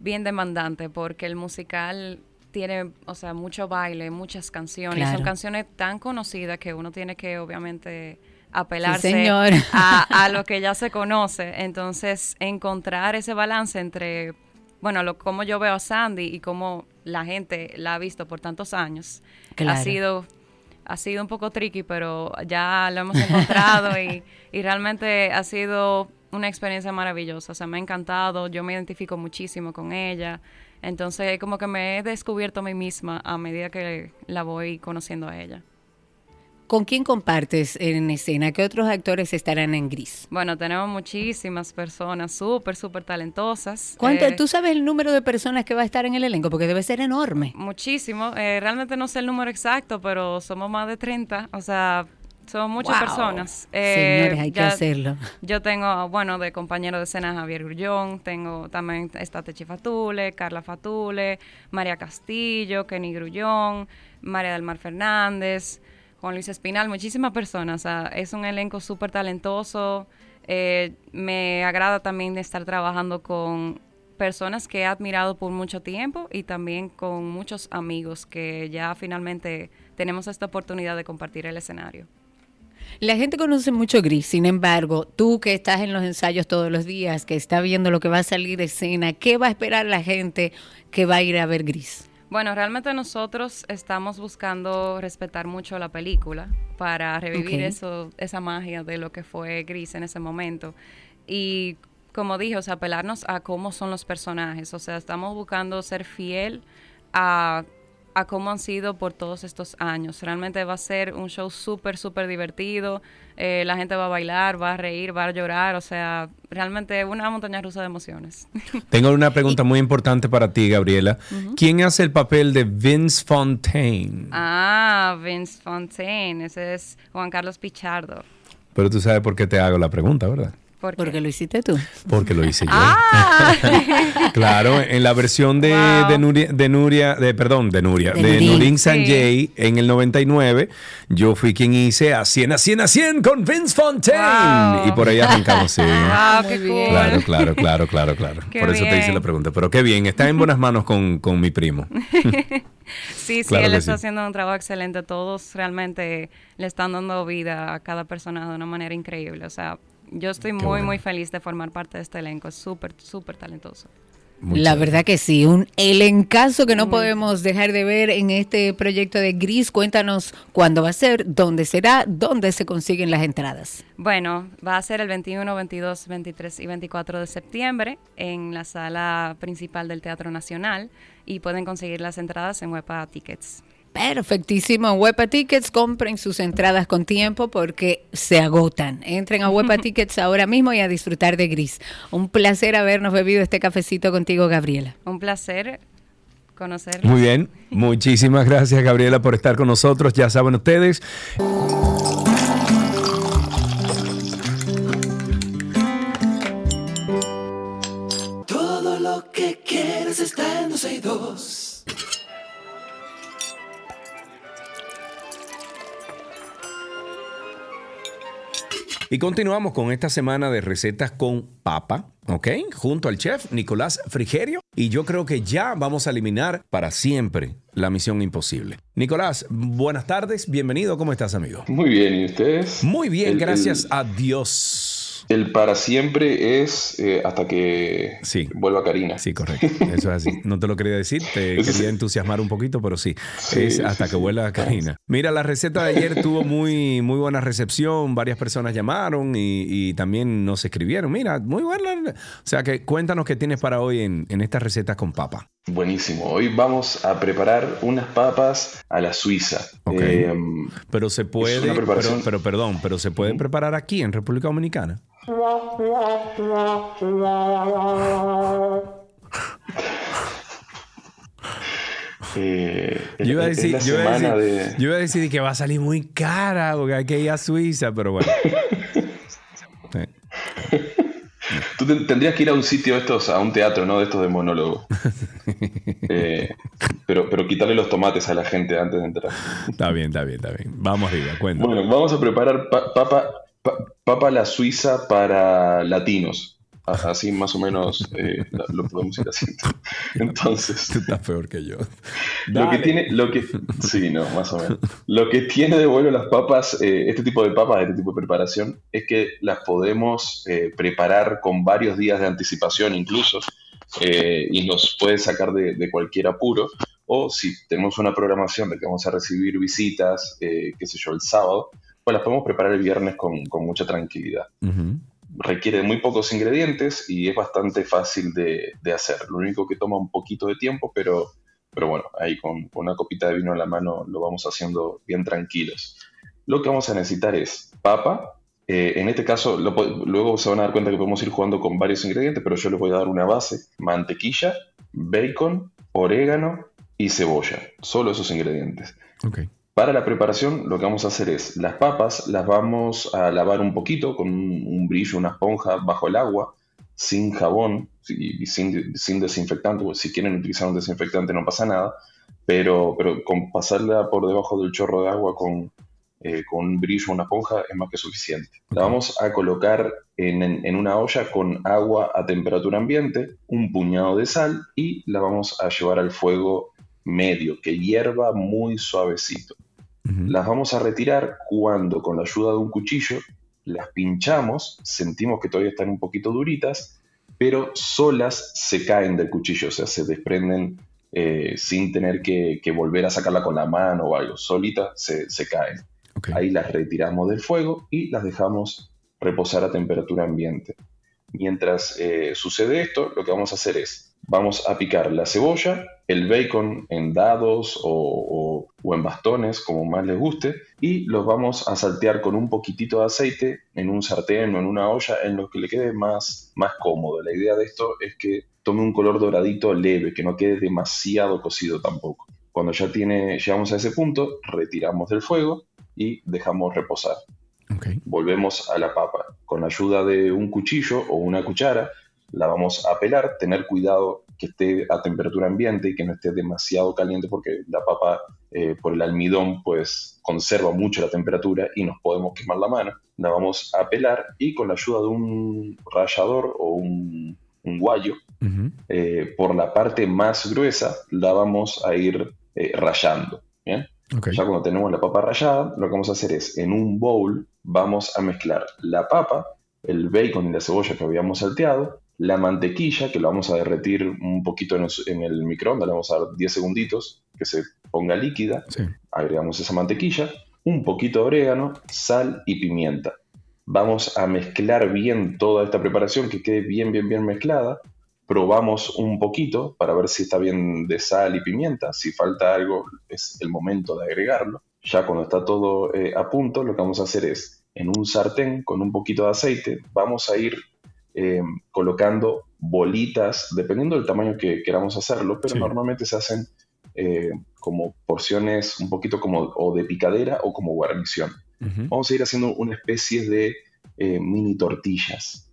bien demandante porque el musical tiene, o sea, mucho baile, muchas canciones. Son canciones tan conocidas que uno tiene que, obviamente, apelarse a, lo que ya se conoce. Entonces, encontrar ese balance entre, bueno, lo, como yo veo a Sandy y cómo la gente la ha visto por tantos años, ha sido ha sido un poco tricky, pero ya lo hemos encontrado y, y realmente ha sido una experiencia maravillosa. O sea, me ha encantado, yo me identifico muchísimo con ella. Entonces, como que me he descubierto a mí misma a medida que la voy conociendo a ella. ¿Con quién compartes en escena? ¿Qué otros actores estarán en Gris? Bueno, tenemos muchísimas personas súper, súper talentosas. ¿Cuánto? Eh, ¿Tú sabes el número de personas que va a estar en el elenco? Porque debe ser enorme. Muchísimo. Eh, realmente no sé el número exacto, pero somos más de 30. O sea, son muchas personas. Eh, Señores, hay que hacerlo. Yo tengo, bueno, de compañero de escena Javier Grullón, tengo también está Techi Fatule, Carla Fatule, María Castillo, Kenny Grullón, María del Mar Fernández, Juan Luis Espinal, muchísimas personas. es un elenco súper talentoso. Eh, me agrada también estar trabajando con personas que he admirado por mucho tiempo y también con muchos amigos que ya finalmente tenemos esta oportunidad de compartir el escenario. La gente conoce mucho Gris, sin embargo, tú que estás en los ensayos todos los días, que está viendo lo que va a salir de escena, ¿qué va a esperar la gente que va a ir a ver Gris? Bueno, realmente nosotros estamos buscando respetar mucho la película para revivir eso, esa magia de lo que fue Gris en ese momento. Y como dije, o sea, apelarnos a cómo son los personajes. O sea, estamos buscando ser fiel a a cómo han sido por todos estos años. Realmente va a ser un show súper, súper divertido. Eh, la gente va a bailar, va a reír, va a llorar. O sea, realmente una montaña rusa de emociones. Tengo una pregunta muy importante para ti, Gabriela. ¿Quién hace el papel de Vince Fontaine? Ah, Vince Fontaine. Ese es Juan Carlos Pichardo. Pero tú sabes por qué te hago la pregunta, ¿verdad? Porque lo hiciste tú. Porque lo hice yo. Ah. claro, en la versión de, de, Nuria, de Nuria, de, perdón, de Nuria, de, Nurin Sanjay en el 99, yo fui quien hice a 100 a 100 a 100 con Vince Fontaine. Y por ahí arrancamos, sí. Wow, qué cool. Claro, claro, claro, claro, claro. por eso te hice la pregunta. Pero qué bien, está en buenas manos con, con mi primo. sí, sí, él está haciendo un trabajo excelente. Todos realmente le están dando vida a cada persona de una manera increíble. O sea, yo estoy muy, muy feliz de formar parte de este elenco. Es súper, súper talentoso. la verdad que sí, un elencazo que no podemos dejar de ver en este proyecto de Gris. Cuéntanos cuándo va a ser, dónde será, dónde se consiguen las entradas. Bueno, va a ser el 21, 22, 23 y 24 de septiembre en la sala principal del Teatro Nacional y pueden conseguir las entradas en Wepa Tickets. Perfectísimo. Huepa Tickets, compren sus entradas con tiempo porque se agotan. Entren a Huepa Tickets ahora mismo y a disfrutar de Gris. Un placer habernos bebido este cafecito contigo, Gabriela. Un placer conocerlos. Muy bien. Muchísimas gracias, Gabriela, por estar con nosotros. Ya saben ustedes. Y continuamos con esta semana de recetas con papa, ¿ok? Junto al chef Nicolás Frigerio. Y yo creo que ya vamos a eliminar para siempre la misión imposible. Nicolás, buenas tardes, bienvenido, ¿cómo estás, amigo? Muy bien, ¿y ustedes? Muy bien, gracias a Dios. El para siempre es eh, hasta que vuelva Karina. Sí, correcto. Eso es así. No te lo quería decir, te quería entusiasmar un poquito, pero sí. es hasta que vuelva Karina. Mira, la receta de ayer tuvo muy, muy buena recepción. Varias personas llamaron y, también nos escribieron. Mira, muy buena. O sea que cuéntanos qué tienes para hoy en, en esta receta con papa. Buenísimo. Hoy vamos a preparar unas papas a la suiza. Em, pero se puede, pero, perdón, pero se puede preparar aquí en República Dominicana. Eh, yo, iba a decir, yo, iba a decir, que va a salir muy cara porque hay que ir a Suiza, pero bueno. Tú tendrías que ir a un sitio estos, a un teatro, ¿no? De estos de monólogo. Eh, pero, pero quitarle los tomates a la gente antes de entrar. Está bien, está bien, está bien. Vamos arriba, cuenta. Bueno, vamos a preparar papa, papa la suiza para latinos. Así más o menos eh, lo podemos ir haciendo. Entonces. Tú estás peor que yo. Lo que tiene. Lo que, sí, no, más o menos. Lo que tiene de bueno las papas, eh, este tipo de papas, este tipo de preparación, es que las podemos eh, preparar con varios días de anticipación incluso. y nos puede sacar de, cualquier apuro. O si tenemos una programación de que vamos a recibir visitas, qué sé yo, el sábado, pues las podemos preparar el viernes con, mucha tranquilidad requiere muy pocos ingredientes y es bastante fácil de, hacer. Lo único que toma un poquito de tiempo, pero, pero bueno, ahí con, una copita de vino en la mano lo vamos haciendo bien tranquilos. Lo que vamos a necesitar es papa. Eh, en este caso, luego se van a dar cuenta que podemos ir jugando con varios ingredientes, pero yo les voy a dar una base. Mantequilla, bacon, orégano y cebolla. Solo esos ingredientes. Okay. Para la preparación lo que vamos a hacer es las papas las vamos a lavar un poquito con un, brillo, una esponja bajo el agua, sin jabón y sin, desinfectante. Pues, si quieren utilizar un desinfectante no pasa nada, pero, pero con pasarla por debajo del chorro de agua con, eh, con un brillo, una esponja es más que suficiente. La vamos a colocar en, en una olla con agua a temperatura ambiente, un puñado de sal y la vamos a llevar al fuego medio, que hierva muy suavecito. Las vamos a retirar cuando con la ayuda de un cuchillo las pinchamos, sentimos que todavía están un poquito duritas, pero solas se caen del cuchillo, o sea, se desprenden eh, sin tener que, volver a sacarla con la mano o algo, solitas se, caen. Ahí las retiramos del fuego y las dejamos reposar a temperatura ambiente. Mientras eh, sucede esto, lo que vamos a hacer es, vamos a picar la cebolla, el bacon en dados o, en bastones, como más les guste, y los vamos a saltear con un poquitito de aceite en un sartén o en una olla en lo que le quede más, más cómodo. La idea de esto es que tome un color doradito leve, que no quede demasiado cocido tampoco. Cuando ya tiene, llegamos a ese punto, retiramos del fuego y dejamos reposar. Volvemos a la papa. Con la ayuda de un cuchillo o una cuchara, la vamos a pelar. Tener cuidado que esté a temperatura ambiente y que no esté demasiado caliente porque la papa eh, por el almidón pues conserva mucho la temperatura y nos podemos quemar la mano. La vamos a pelar y con la ayuda de un rallador o un, guayo, eh, por la parte más gruesa la vamos a ir eh, rayando. ¿bien? Ya cuando tenemos la papa rallada, lo que vamos a hacer es en un bowl vamos a mezclar la papa, el bacon y la cebolla que habíamos salteado, la mantequilla, que la vamos a derretir un poquito en el, microondas, le vamos a dar 10 segunditos que se ponga líquida, agregamos esa mantequilla, un poquito de orégano, sal y pimienta. Vamos a mezclar bien toda esta preparación, que quede bien, bien, bien mezclada. Probamos un poquito para ver si está bien de sal y pimienta. Si falta algo, es el momento de agregarlo. Ya cuando está todo eh, a punto, lo que vamos a hacer es, en un sartén con un poquito de aceite, vamos a ir eh, colocando bolitas, dependiendo del tamaño que queramos hacerlo, pero normalmente se hacen eh, como porciones un poquito como o de picadera o como guarnición. Vamos a ir haciendo una especie de eh, mini tortillas.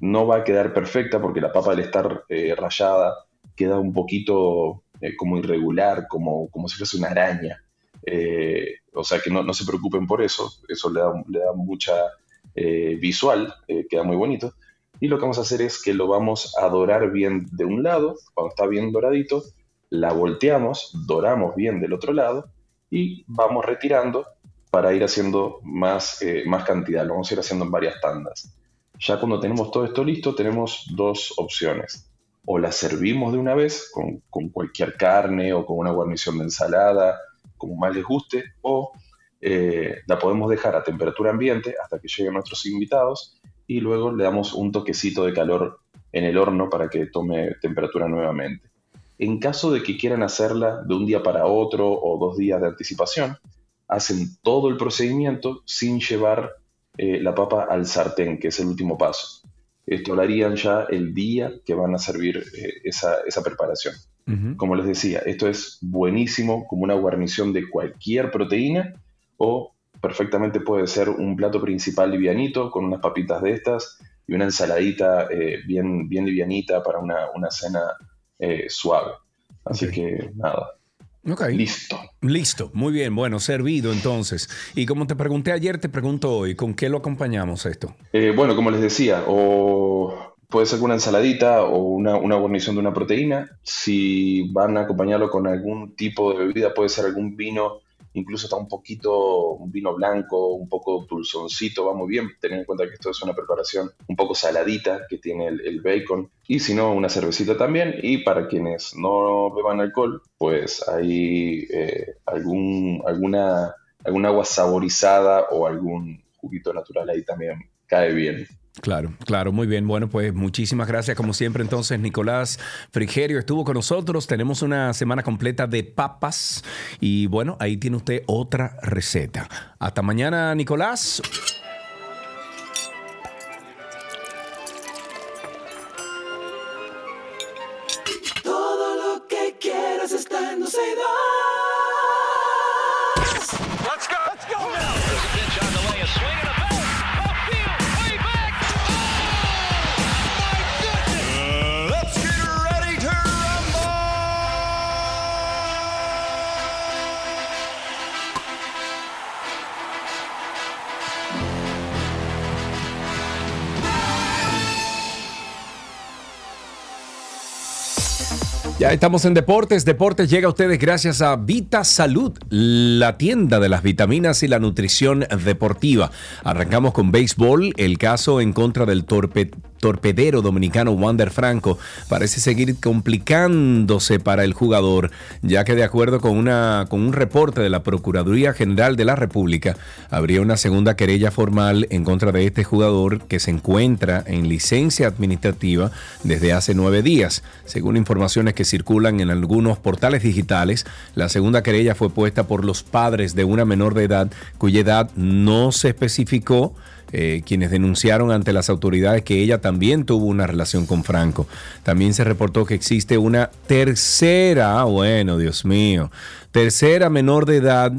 no va a quedar perfecta porque la papa al estar rayada queda un poquito como irregular, como, como si fuese una araña. o sea que no, no se preocupen por eso, eso le da, le da mucha eh, visual, eh, queda muy bonito. Y lo que vamos a hacer es que lo vamos a dorar bien de un lado, cuando está bien doradito, la volteamos, doramos bien del otro lado y vamos retirando para ir haciendo más, eh, más cantidad, lo vamos a ir haciendo en varias tandas. Ya cuando tenemos todo esto listo, tenemos dos opciones. O la servimos de una vez con, con cualquier carne o con una guarnición de ensalada, como más les guste, o eh, la podemos dejar a temperatura ambiente hasta que lleguen nuestros invitados y luego le damos un toquecito de calor en el horno para que tome temperatura nuevamente. En caso de que quieran hacerla de un día para otro o dos días de anticipación, hacen todo el procedimiento sin llevar eh, la papa al sartén, que es el último paso. Esto lo harían ya el día que van a servir eh, esa, esa, preparación. Como les decía, esto es buenísimo como una guarnición de cualquier proteína o perfectamente puede ser un plato principal livianito con unas papitas de estas y una ensaladita eh, bien, bien livianita para una, una cena eh, suave. Así que nada. Listo. Listo. Muy bien. Bueno, servido entonces. Y como te pregunté ayer, te pregunto hoy, ¿con qué lo acompañamos esto? Eh, bueno, como les decía, o puede ser una ensaladita o una, una, guarnición de una proteína. Si van a acompañarlo con algún tipo de bebida, puede ser algún vino incluso está un poquito, un vino blanco, un poco dulzoncito, va muy bien, teniendo en cuenta que esto es una preparación un poco saladita que tiene el, bacon, y si no, una cervecita también, y para quienes no beban alcohol, pues hay eh, algún, alguna, algún agua saborizada o algún juguito natural ahí también cae bien. Claro, claro, muy bien. Bueno, pues muchísimas gracias. Como siempre, entonces, Nicolás Frigerio estuvo con nosotros. Tenemos una semana completa de papas y bueno, ahí tiene usted otra receta. Hasta mañana, Nicolás. Ya estamos en Deportes. Deportes llega a ustedes gracias a Vita Salud, la tienda de las vitaminas y la nutrición deportiva. Arrancamos con béisbol. El caso en contra del torpe torpedero dominicano Wander Franco parece seguir complicándose para el jugador, ya que de acuerdo con, una, con un reporte de la Procuraduría General de la República, habría una segunda querella formal en contra de este jugador que se encuentra en licencia administrativa desde hace nueve días. Según informaciones que circulan en algunos portales digitales, la segunda querella fue puesta por los padres de una menor de edad cuya edad no se especificó eh, quienes denunciaron ante las autoridades que ella también tuvo una relación con Franco. También se reportó que existe una tercera, bueno, Dios mío, tercera menor de edad.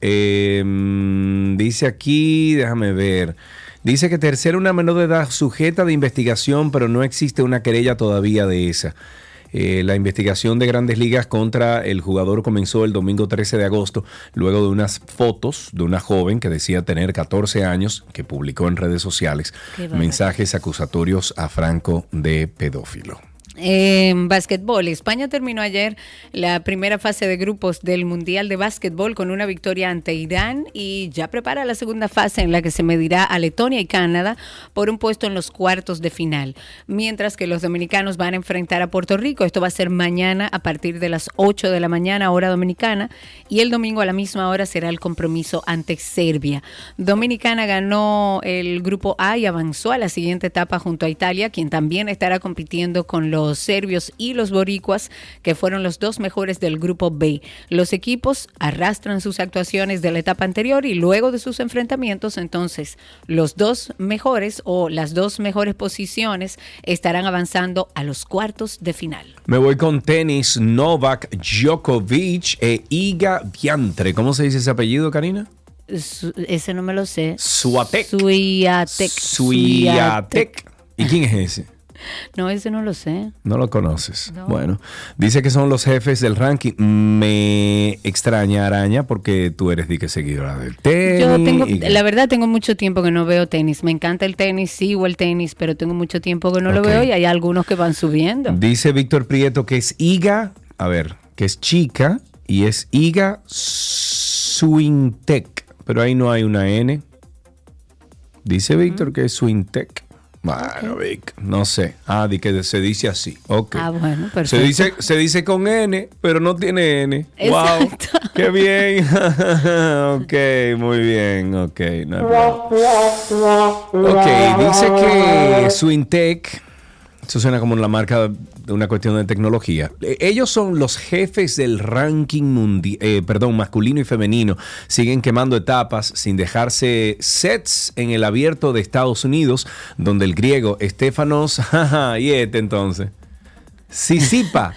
Em, dice aquí, déjame ver. Dice que tercera una menor de edad sujeta de investigación, pero no existe una querella todavía de esa. Eh, la investigación de grandes ligas contra el jugador comenzó el domingo 13 de agosto, luego de unas fotos de una joven que decía tener 14 años, que publicó en redes sociales mensajes acusatorios a Franco de pedófilo. En básquetbol, España terminó ayer la primera fase de grupos del Mundial de Básquetbol con una victoria ante Irán y ya prepara la segunda fase en la que se medirá a Letonia y Canadá por un puesto en los cuartos de final, mientras que los dominicanos van a enfrentar a Puerto Rico. Esto va a ser mañana a partir de las 8 de la mañana hora dominicana y el domingo a la misma hora será el compromiso ante Serbia. Dominicana ganó el grupo A y avanzó a la siguiente etapa junto a Italia, quien también estará compitiendo con los los serbios y los boricuas, que fueron los dos mejores del grupo B. Los equipos arrastran sus actuaciones de la etapa anterior y luego de sus enfrentamientos, entonces los dos mejores o las dos mejores posiciones estarán avanzando a los cuartos de final. Me voy con tenis, Novak Djokovic e Iga Diantre. ¿Cómo se dice ese apellido, Karina? ese no me lo sé. Suatek. Suiatek. Suiatek. ¿Y quién es ese? No, ese no lo sé. No lo conoces. Bueno, dice que son los jefes del ranking. Me extraña, Araña, porque tú eres de que seguidora del tenis. Yo tengo, la verdad, tengo mucho tiempo que no veo tenis. Me encanta el tenis, sigo el tenis, pero tengo mucho tiempo que no lo veo y hay algunos que van subiendo. Dice Víctor Prieto que es Iga, a ver, que es chica y es Iga Swintech, pero ahí no hay una N. Dice Víctor que es Swintech. Bueno, Vic, no sé. Ah, di que se dice así. Ok. Ah, bueno, perfecto. Se dice, se dice con N, pero no tiene N. Wow. Qué bien. ok, muy bien. Ok, no Ok, dice que Swintech eso suena como la marca una cuestión de tecnología. E, ellos son los jefes del ranking mundial, eh, perdón, masculino y femenino. Siguen quemando etapas sin dejarse sets en el abierto de Estados Unidos, donde el griego Estefanos, y este entonces, Sisipa.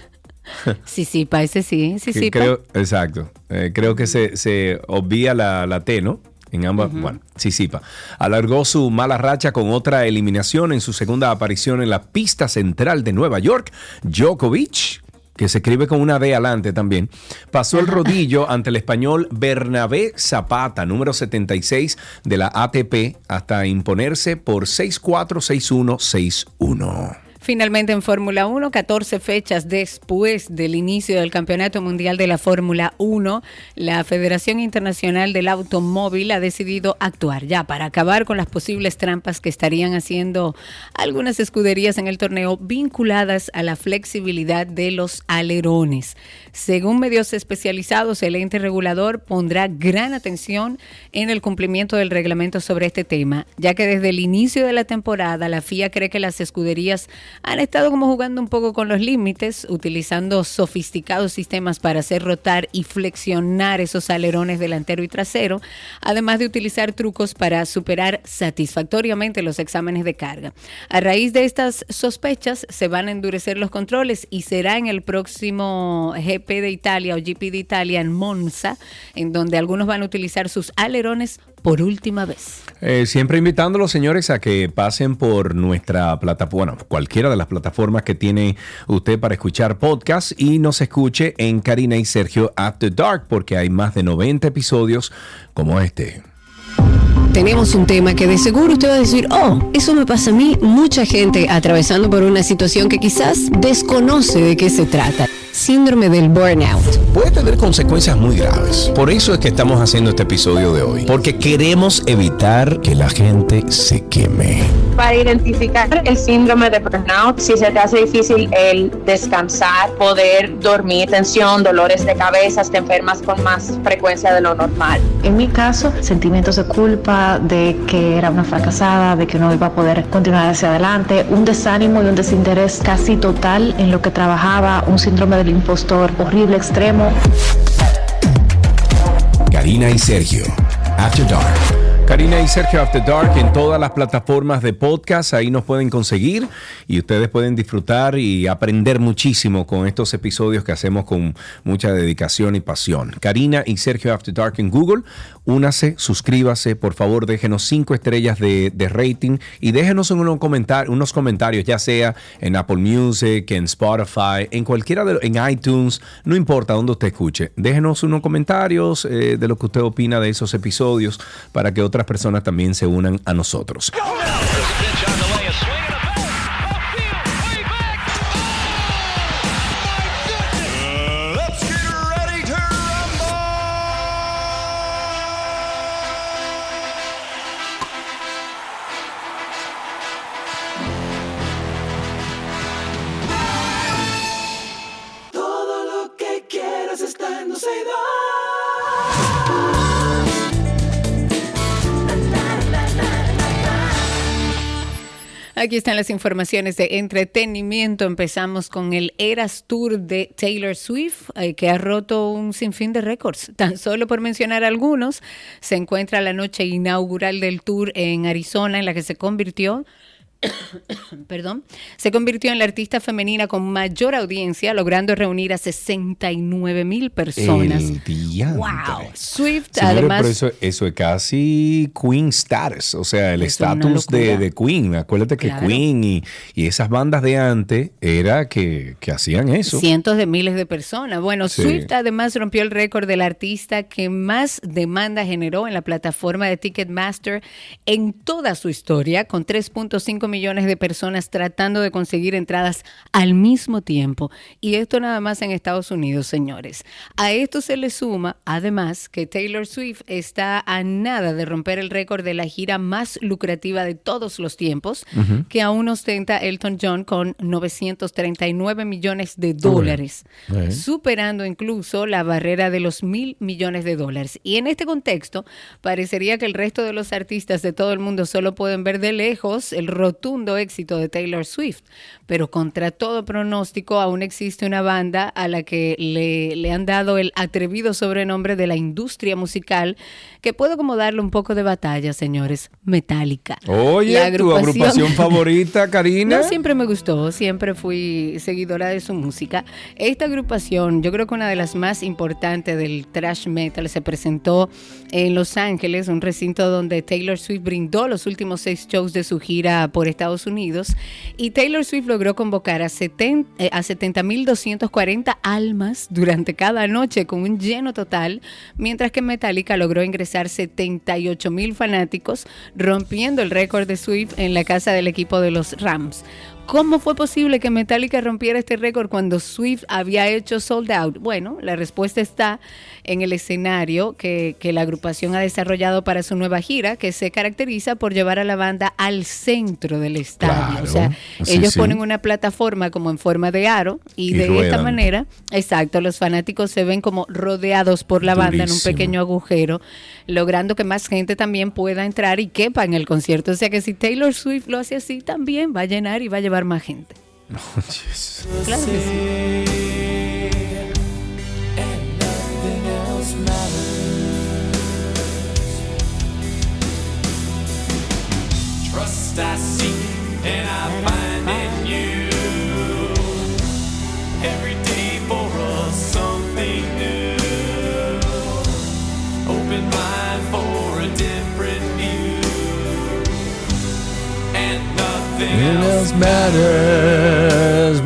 Sisipa, ese sí, Sisipa. Creo, exacto. Eh, creo que se, se obvia la, la T, ¿no? En ambas, bueno, Sisipa. Alargó su mala racha con otra eliminación en su segunda aparición en la pista central de Nueva York. Djokovic, que se escribe con una D adelante también, pasó el rodillo ante el español Bernabé Zapata, número 76 de la ATP, hasta imponerse por 6-4, 6-1, 6-1. Finalmente en Fórmula 1, 14 fechas después del inicio del Campeonato Mundial de la Fórmula 1, la Federación Internacional del Automóvil ha decidido actuar ya para acabar con las posibles trampas que estarían haciendo algunas escuderías en el torneo vinculadas a la flexibilidad de los alerones. Según medios especializados, el ente regulador pondrá gran atención en el cumplimiento del reglamento sobre este tema, ya que desde el inicio de la temporada la FIA cree que las escuderías han estado como jugando un poco con los límites, utilizando sofisticados sistemas para hacer rotar y flexionar esos alerones delantero y trasero, además de utilizar trucos para superar satisfactoriamente los exámenes de carga. A raíz de estas sospechas se van a endurecer los controles y será en el próximo GP de Italia o GP de Italia en Monza, en donde algunos van a utilizar sus alerones por última vez. Eh, siempre invitando a los señores a que pasen por nuestra plataforma, cualquiera de las plataformas que tiene usted para escuchar podcast y nos escuche en Karina y Sergio After Dark, porque hay más de 90 episodios como este. Tenemos un tema que de seguro usted va a decir, oh, eso me pasa a mí, mucha gente atravesando por una situación que quizás desconoce de qué se trata síndrome del burnout. Puede tener consecuencias muy graves. Por eso es que estamos haciendo este episodio de hoy. Porque queremos evitar que la gente se queme. Para identificar el síndrome de burnout, si se te hace difícil el descansar, poder dormir, tensión, dolores de cabeza, te enfermas con más frecuencia de lo normal. En mi caso, sentimientos de culpa, de que era una fracasada, de que no iba a poder continuar hacia adelante, un desánimo y un desinterés casi total en lo que trabajaba, un síndrome de impostor horrible extremo. Karina y Sergio, After Dark. Karina y Sergio After Dark en todas las plataformas de podcast, ahí nos pueden conseguir y ustedes pueden disfrutar y aprender muchísimo con estos episodios que hacemos con mucha dedicación y pasión. Karina y Sergio After Dark en Google, únase, suscríbase, por favor déjenos cinco estrellas de, rating y déjenos unos, unos comentarios, ya sea en Apple Music, en Spotify, en cualquiera de en iTunes, no importa dónde usted escuche, déjenos unos comentarios eh, de lo que usted opina de esos episodios para que otras personas también se unan a nosotros. Aquí están las informaciones de entretenimiento. Empezamos con el Eras Tour de Taylor Swift, eh, que ha roto un sinfín de récords. Tan solo por mencionar algunos, se encuentra la noche inaugural del tour en Arizona, en la que se convirtió perdón, se convirtió en la artista femenina con mayor audiencia, logrando reunir a 69 mil personas. ¡Wow! Swift, además. Pero eso, eso, es casi Queen status, o sea, el estatus de, de, Queen. Acuérdate que Queen y, y, esas bandas de antes era que, que, hacían eso. Cientos de miles de personas. Bueno, Swift además rompió el récord del artista que más demanda generó en la plataforma de Ticketmaster en toda su historia, con 3.5 millones de personas tratando de conseguir entradas al mismo tiempo. Y esto nada más en Estados Unidos, señores. A esto se le suma, además, que Taylor Swift está a nada de romper el récord de la gira más lucrativa de todos los tiempos, que aún ostenta Elton John con 939 millones de dólares, superando incluso la barrera de los mil millones de dólares. Y en este contexto, parecería que el resto de los artistas de todo el mundo solo pueden ver de lejos el rotundo éxito de Taylor Swift, pero contra todo pronóstico aún existe una banda a la que le, le han dado el atrevido sobrenombre de la industria musical, que puedo como darle un poco de batalla, señores, Metallica. Oye, tu agrupación favorita, Karina. No, siempre me gustó, siempre fui seguidora de su música. Esta agrupación, yo creo que una de las más importantes del thrash metal, se presentó en Los Ángeles, un recinto donde Taylor Swift brindó los últimos seis shows de su gira por Estados Unidos y Taylor Swift logró convocar a 70.240 eh, almas durante cada noche con un lleno total, mientras que Metallica logró ingresar 78.000 fanáticos, rompiendo el récord de Swift en la casa del equipo de los Rams. ¿Cómo fue posible que Metallica rompiera este récord cuando Swift había hecho sold out? Bueno, la respuesta está en el escenario que, la agrupación ha desarrollado para su nueva gira, que se caracteriza por llevar a la banda al centro del estadio. o sea, ellos ponen una plataforma como en forma de aro y, de esta manera, exacto, los fanáticos se ven como rodeados por la banda en un pequeño agujero, logrando que más gente también pueda entrar y quepa en el concierto. O sea que si Taylor Swift lo hace así, también va a llenar y va a llevar más gente. claro que sí. Trust I seek and I find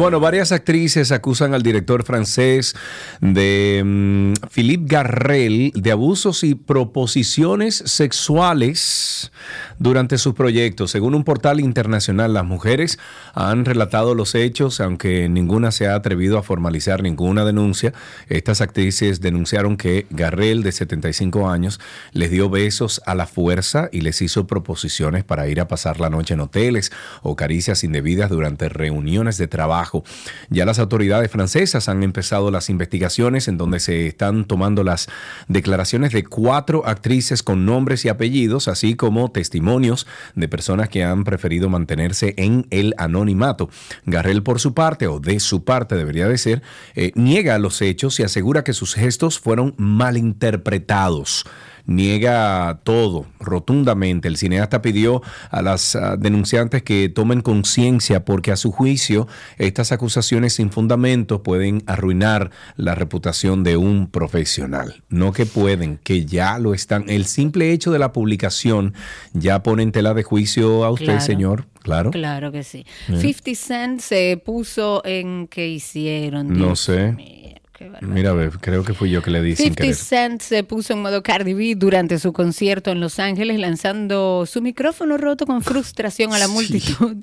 Bueno, varias actrices acusan al director francés de um, Philippe Garrel de abusos y proposiciones sexuales durante sus proyectos. Según un portal internacional, las mujeres han relatado los hechos, aunque ninguna se ha atrevido a formalizar ninguna denuncia. Estas actrices denunciaron que Garrel, de 75 años, les dio besos a la fuerza y les hizo proposiciones para ir a pasar la noche en hoteles o caricias indebidas durante reuniones de trabajo. Ya las autoridades francesas han empezado las investigaciones en donde se están tomando las declaraciones de cuatro actrices con nombres y apellidos, así como testimonios de personas que han preferido mantenerse en el anonimato. Garrel, por su parte, o de su parte debería de ser, eh, niega los hechos y asegura que sus gestos fueron malinterpretados niega todo rotundamente. El cineasta pidió a las ah, denunciantes que tomen conciencia porque a su juicio estas acusaciones sin fundamento pueden arruinar la reputación de un profesional. No que pueden, que ya lo están. El simple hecho de la publicación ya pone en tela de juicio a usted, señor. Claro. Claro que sí. 50 Cent se puso en qué hicieron. no sé. Mira, creo que fui yo que le di 50 Cent se puso en modo Cardi B durante su concierto en Los Ángeles, lanzando su micrófono roto con frustración a la multitud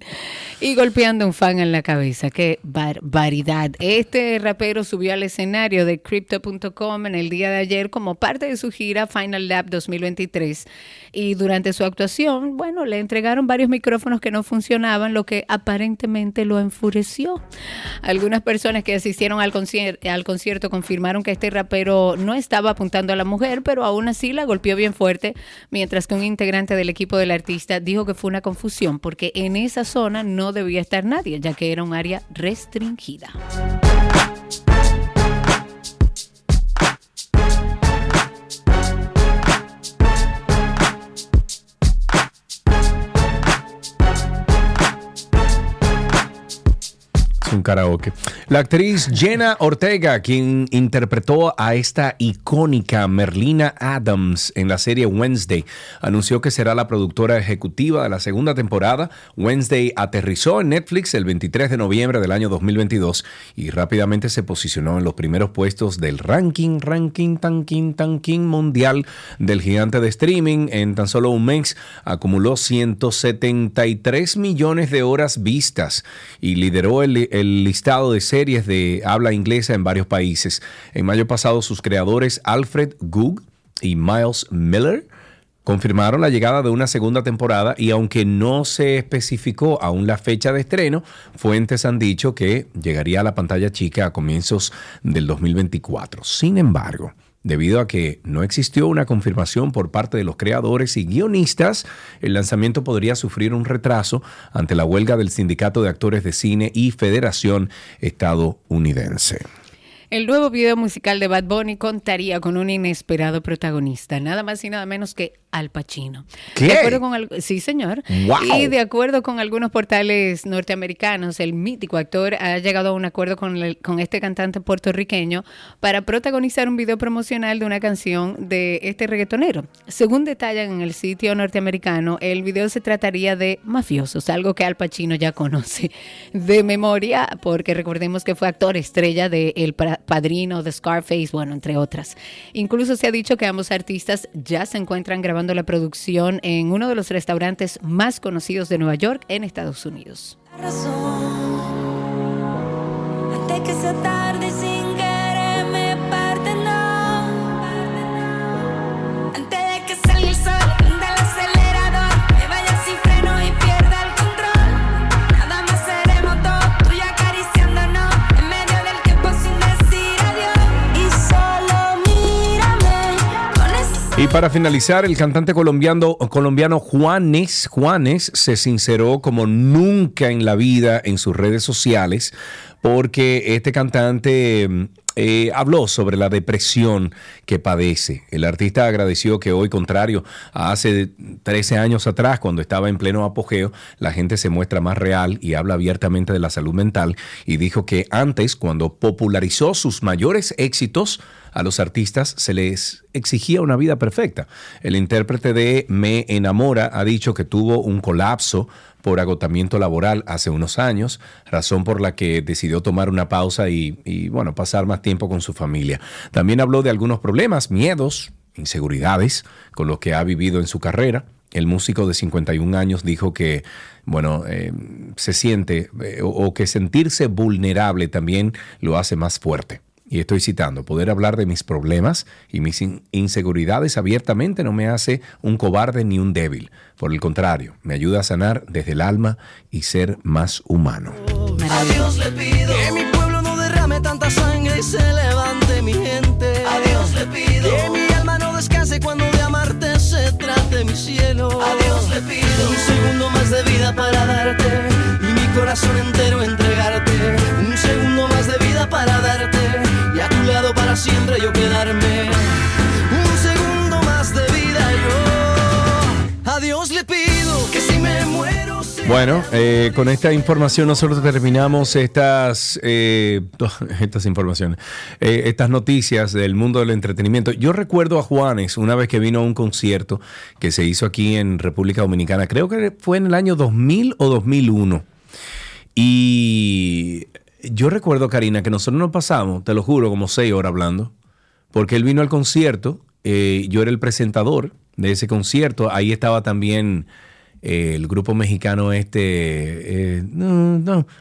y golpeando un fan en la cabeza. ¡Qué barbaridad! Este rapero subió al escenario de Crypto.com en el día de ayer como parte de su gira Final Lap 2023 y durante su actuación, bueno, le entregaron varios micrófonos que no funcionaban, lo que aparentemente lo enfureció. Algunas personas que asistieron al, al concierto confirmaron que este rapero no estaba apuntando a la mujer, pero aún así la golpeó bien fuerte, mientras que un integrante del equipo del artista dijo que fue una confusión porque en esa zona no debía estar nadie, ya que era un área restringida. Un karaoke. La actriz Jenna Ortega, quien interpretó a esta icónica Merlina Adams en la serie Wednesday, anunció que será la productora ejecutiva de la segunda temporada. Wednesday aterrizó en Netflix el 23 de noviembre del año 2022 y rápidamente se posicionó en los primeros puestos del ranking, ranking, tanking, tanking mundial del gigante de streaming. En tan solo un mes acumuló 173 millones de horas vistas y lideró el listado de series de habla inglesa en varios países. En mayo pasado, sus creadores Alfred Goog y Miles Miller confirmaron la llegada de una segunda temporada y aunque no se especificó aún la fecha de estreno, fuentes han dicho que llegaría a la pantalla chica a comienzos del 2024. Sin embargo, Debido a que no existió una confirmación por parte de los creadores y guionistas, el lanzamiento podría sufrir un retraso ante la huelga del Sindicato de Actores de Cine y Federación Estadounidense. El nuevo video musical de Bad Bunny contaría con un inesperado protagonista, nada más y nada menos que al Pacino. ¿Qué? De acuerdo con sí, señor. Wow. Y de acuerdo con algunos portales norteamericanos, el mítico actor ha llegado a un acuerdo con, el- con este cantante puertorriqueño para protagonizar un video promocional de una canción de este reggaetonero. Según detallan en el sitio norteamericano, el video se trataría de mafiosos, algo que Al Pacino ya conoce de memoria, porque recordemos que fue actor estrella de El Pa- Padrino, de Scarface, bueno, entre otras. Incluso se ha dicho que ambos artistas ya se encuentran grabando la producción en uno de los restaurantes más conocidos de Nueva York, en Estados Unidos. Y para finalizar, el cantante colombiano, colombiano Juanes, Juanes se sinceró como nunca en la vida en sus redes sociales porque este cantante mm, eh, habló sobre la depresión que padece. El artista agradeció que hoy, contrario a hace 13 años atrás, cuando estaba en pleno apogeo, la gente se muestra más real y habla abiertamente de la salud mental y dijo que antes, cuando popularizó sus mayores éxitos, a los artistas se les exigía una vida perfecta. El intérprete de Me Enamora ha dicho que tuvo un colapso por agotamiento laboral hace unos años, razón por la que decidió tomar una pausa y, bueno, pasar más tiempo con su familia. También habló de algunos problemas, miedos, inseguridades con los que ha vivido en su carrera. El músico de 51 años dijo que, bueno, eh, se siente eh, o que sentirse vulnerable también lo hace más fuerte. Y estoy citando, poder hablar de mis problemas y mis in- inseguridades abiertamente no me hace un cobarde ni un débil. Por el contrario, me ayuda a sanar desde el alma y ser más humano. A Dios le pido que mi pueblo no derrame tanta sangre y se levante mi gente. A Dios le pido que mi alma no descanse cuando de amarte se trate mi cielo. A Dios le pido un segundo más de vida para darte y mi corazón entero entregarte. Siempre yo quedarme. Un segundo más de vida yo. A Dios le pido que si me muero Bueno, eh, con esta información nosotros terminamos estas, eh, estas informaciones, eh, estas noticias del mundo del entretenimiento. Yo recuerdo a Juanes una vez que vino a un concierto que se hizo aquí en República Dominicana, creo que fue en el año 2000 o 2001. Y yo recuerdo, Karina, que nosotros nos pasamos, te lo juro, como seis horas hablando, porque él vino al concierto, eh, yo era el presentador de ese concierto, ahí estaba también eh, el grupo mexicano este, eh, ¿cómo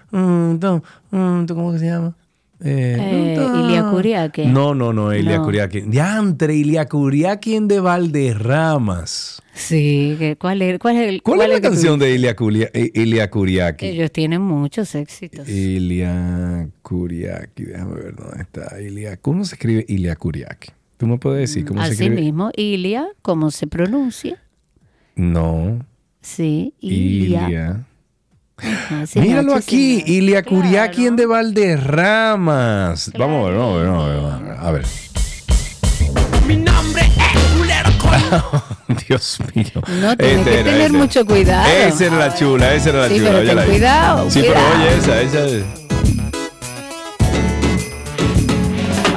que se llama? Eh, Eh, no, Ilia. No, no, no, Ilia No. Diantre, Ilia Kuriaki de Valderramas. Sí, ¿cuál es, cuál es, ¿Cuál, es la canción de Ilia? Ellos tienen muchos éxitos. Ilia Kuriaki, déjame ver dónde está Ilia. ¿Cómo se escribe Ilia Kuriaki? ¿Tú me puedes decir cómo se Así escribe? mismo, Ilia, ¿cómo se pronuncia? No, Sí, Ilia. Ilia. Míralo aquí, Ilia Kuriaki en de Valderramas. Vamos a ver, vamos a ver, vamos a ver, vamos a ver. A ver. Mi nombre es Culero Dios mío. No, tienes Este que era, tener ese. mucho cuidado. Esa era la chula, esa era la Sí, chula. pero ten cuidado, Sí, cuidado. pero oye, esa, esa.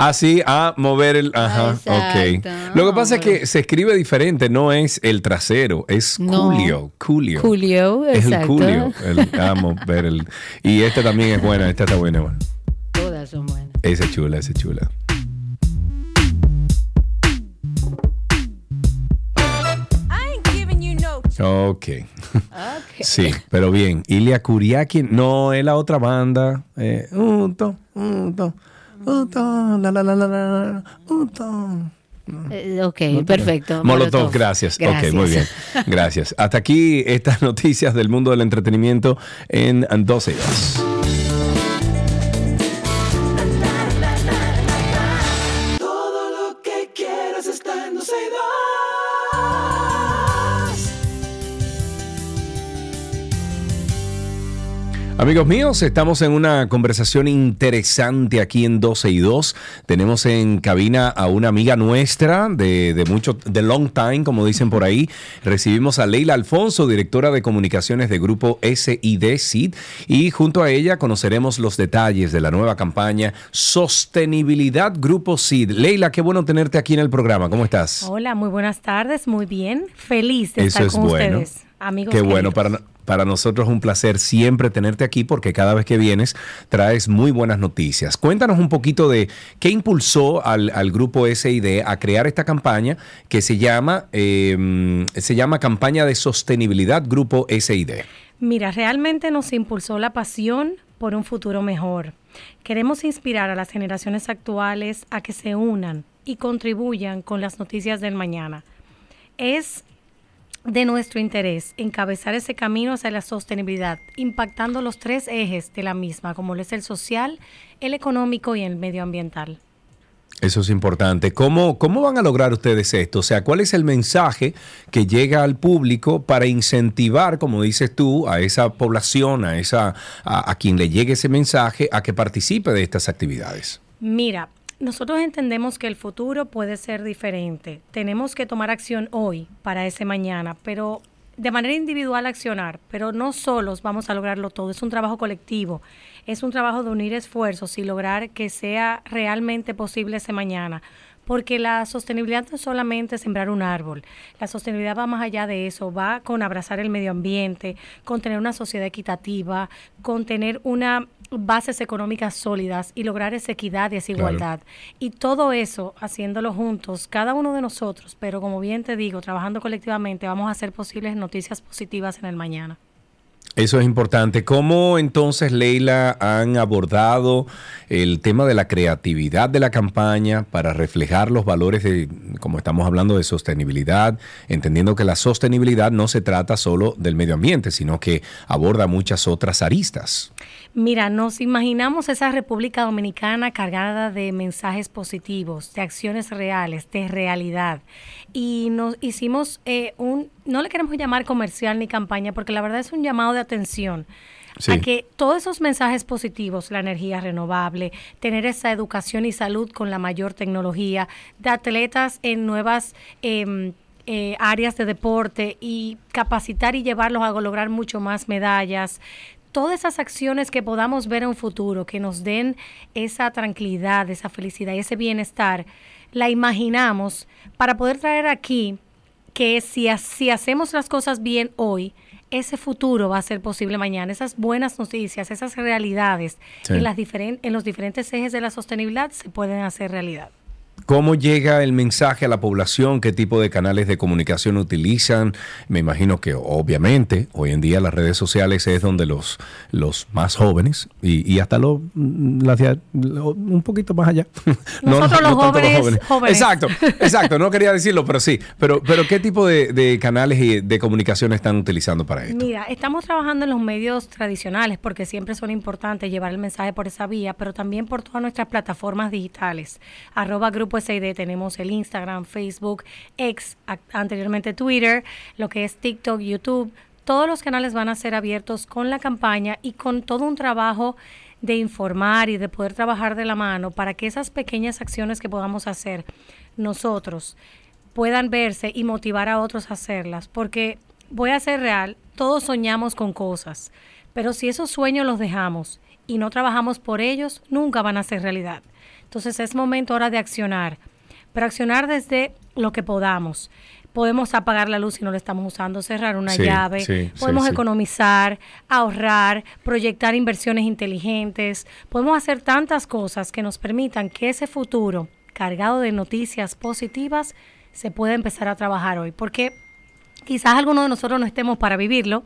Ah, sí, a mover el. Ajá, ok. Lo que pasa es que se escribe diferente, no es el trasero, es No. Julio. Julio. Julio, Es el exacto. Julio. El, a mover el. Y este también es buena, esta está buena. bueno. Todas son buenas. Esa es chula, esa es chula. Ok. Sí, pero bien. Ilia Kuriaki, no es la otra banda. Eh, unto, unto, unto, la, la, la, la, la, unto. Ok, perfecto. Molotov, gracias. Ok, muy bien. Gracias. Hasta aquí estas noticias del mundo del entretenimiento en 12 horas. Amigos míos, estamos en una conversación interesante aquí en 12 y 2. Tenemos en cabina a una amiga nuestra de, de mucho, de long time, como dicen por ahí. Recibimos a Leila Alfonso, directora de comunicaciones de grupo SID SID, y junto a ella conoceremos los detalles de la nueva campaña Sostenibilidad Grupo SID. Leila, qué bueno tenerte aquí en el programa. ¿Cómo estás? Hola, muy buenas tardes, muy bien. Feliz de Eso estar es con bueno. ustedes, amigos. Qué bueno, para, para nosotros es un placer siempre tenerte aquí porque cada vez que vienes traes muy buenas noticias. Cuéntanos un poquito de qué impulsó al, grupo SID a crear esta campaña que se llama, eh, se llama Campaña de Sostenibilidad Grupo SID. Mira, realmente nos impulsó la pasión por un futuro mejor. Queremos inspirar a las generaciones actuales a que se unan y contribuyan con las noticias del mañana. Es de nuestro interés encabezar ese camino hacia la sostenibilidad, impactando los tres ejes de la misma, como lo es el social, el económico y el medioambiental. Eso es importante. ¿Cómo, ¿Cómo van a lograr ustedes esto? O sea, ¿cuál es el mensaje que llega al público para incentivar, como dices tú, a esa población, a, esa, a, a quien le llegue ese mensaje, a que participe de estas actividades? Mira, nosotros entendemos que el futuro puede ser diferente. Tenemos que tomar acción hoy para ese mañana, pero de manera individual accionar, pero no solos vamos a lograrlo todo. Es un trabajo colectivo, es un trabajo de unir esfuerzos y lograr que sea realmente posible ese mañana. Porque la sostenibilidad no es solamente sembrar un árbol, la sostenibilidad va más allá de eso, va con abrazar el medio ambiente, con tener una sociedad equitativa, con tener una bases económicas sólidas y lograr esa equidad y esa Claro. igualdad. Y todo eso haciéndolo juntos, cada uno de nosotros, pero como bien te digo, trabajando colectivamente, vamos a hacer posibles noticias positivas en el mañana. Eso es importante. ¿Cómo entonces, Leila, han abordado el tema de la creatividad de la campaña para reflejar los valores de, como estamos hablando, de sostenibilidad, entendiendo que la sostenibilidad no se trata solo del medio ambiente, sino que aborda muchas otras aristas? Mira, nos imaginamos esa República Dominicana cargada de mensajes positivos, de acciones reales, de realidad. Y nos hicimos eh, un, no le queremos llamar comercial ni campaña, porque la verdad es un llamado de atención. Sí. A que todos esos mensajes positivos, la energía renovable, tener esa educación y salud con la mayor tecnología, de atletas en nuevas em, eh, áreas de deporte y capacitar y llevarlos a lograr mucho más medallas, todas esas acciones que podamos ver en un futuro, que nos den esa tranquilidad, esa felicidad y ese bienestar, la imaginamos para poder traer aquí que si, si hacemos las cosas bien hoy, ese futuro va a ser posible mañana. Esas buenas noticias, esas realidades Sí. en, las en los diferentes ejes de la sostenibilidad se pueden hacer realidad. ¿Cómo llega el mensaje a la población? ¿Qué tipo de canales de comunicación utilizan? Me imagino que obviamente hoy en día las redes sociales es donde los, los más jóvenes y, y hasta los, las de- lo- un poquito más allá. Nosotros los jóvenes- jóvenes. Exacto, exacto. No quería decirlo, pero sí. Pero, pero ¿qué tipo de, de canales y de comunicación están utilizando para esto? Mira, estamos trabajando en los medios tradicionales porque siempre son importantes llevar el mensaje por esa vía, pero también por todas nuestras plataformas digitales. Arroba Grupo SID tenemos el Instagram, Facebook, X, a- anteriormente Twitter, lo que es TikTok, YouTube. Todos los canales van a ser abiertos con la campaña y con todo un trabajo de informar y de poder trabajar de la mano para que esas pequeñas acciones que podamos hacer nosotros puedan verse y motivar a otros a hacerlas. Porque voy a ser real, todos soñamos con cosas, pero si esos sueños los dejamos y no trabajamos por ellos, nunca van a ser realidad. Entonces es momento ahora de accionar, pero accionar desde lo que podamos. Podemos apagar la luz si no la estamos usando, cerrar una Sí, llave, sí, podemos sí, economizar, ahorrar, proyectar inversiones inteligentes. Podemos hacer tantas cosas que nos permitan que ese futuro cargado de noticias positivas se pueda empezar a trabajar hoy. Porque quizás algunos de nosotros no estemos para vivirlo,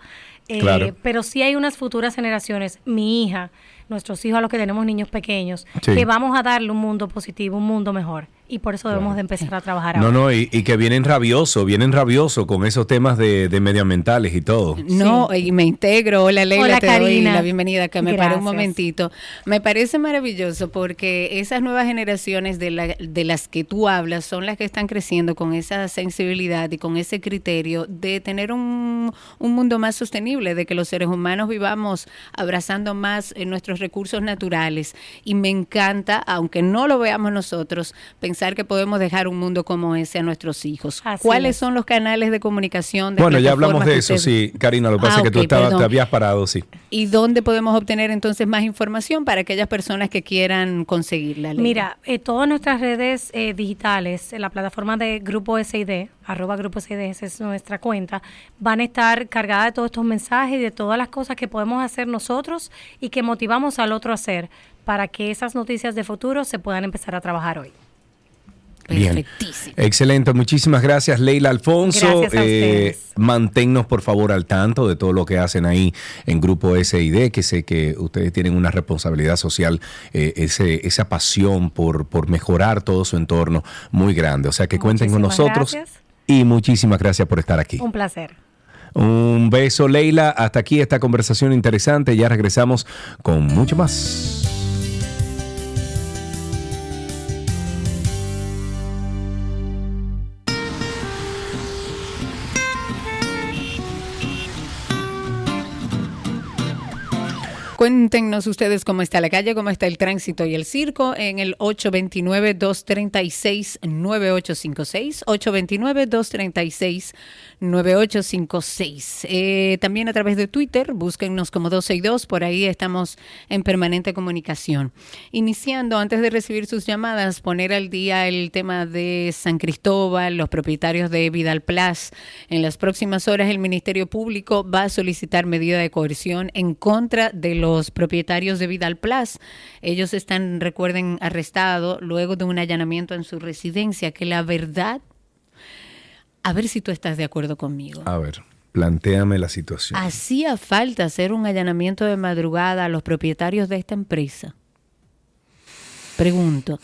eh, Claro. pero sí hay unas futuras generaciones, mi hija, nuestros hijos a los que tenemos niños pequeños, Sí. que vamos a darle un mundo positivo, un mundo mejor. Y por eso debemos de empezar a trabajar No, ahora. no, y, y que vienen rabiosos, vienen rabiosos con esos temas de, de medioambientales y todo. No, y me integro. Hola Leila, Hola, te doy la bienvenida, que me paré un momentito. Me parece maravilloso porque esas nuevas generaciones de, la- de las que tú hablas son las que están creciendo con esa sensibilidad y con ese criterio de tener un, un mundo más sostenible, de que los seres humanos vivamos abrazando más eh, nuestros recursos naturales. Y me encanta, aunque no lo veamos nosotros, pensar que podemos dejar un mundo como ese a nuestros hijos. Así ¿Cuáles es. son los canales de comunicación? De Bueno, ya hablamos de eso, ustedes- sí, Karina, lo que pasa Ah, es que tú estabas, te habías parado, sí. ¿Y dónde podemos obtener entonces más información para aquellas personas que quieran conseguirla? Mira, eh, todas nuestras redes eh, digitales, en la plataforma de Grupo SID, arroba Grupo esa es nuestra cuenta, van a estar cargadas de todos estos mensajes y de todas las cosas que podemos hacer nosotros y que motivamos al otro a hacer para que esas noticias de futuro se puedan empezar a trabajar hoy. Bien. Excelente, muchísimas gracias Leila Alfonso. Gracias a Eh, manténnos por favor al tanto de todo lo que hacen ahí en Grupo SID, que sé que ustedes tienen una responsabilidad social, eh, ese, esa pasión por, por mejorar todo su entorno muy grande. O sea que cuenten con nosotros gracias. Y muchísimas gracias por estar aquí. Un placer. Un beso Leila, hasta aquí esta conversación interesante, ya regresamos con mucho más. Cuéntenos ustedes cómo está la calle, cómo está el tránsito y el circo en el 829-236-9856. 829-236-9856. Eh, también a través de Twitter, búsquennos como 262, por ahí estamos en permanente comunicación. Iniciando, antes de recibir sus llamadas, poner al día el tema de San Cristóbal, los propietarios de Vidal Plus. En las próximas horas, el Ministerio Público va a solicitar medida de coerción en contra de los propietarios de Vidal Plus. Ellos están, recuerden, arrestados luego de un allanamiento en su residencia, que la verdad, a ver si tú estás de acuerdo conmigo. A ver, planteame la situación. Hacía falta hacer un allanamiento de madrugada a los propietarios de esta empresa. Pregunto.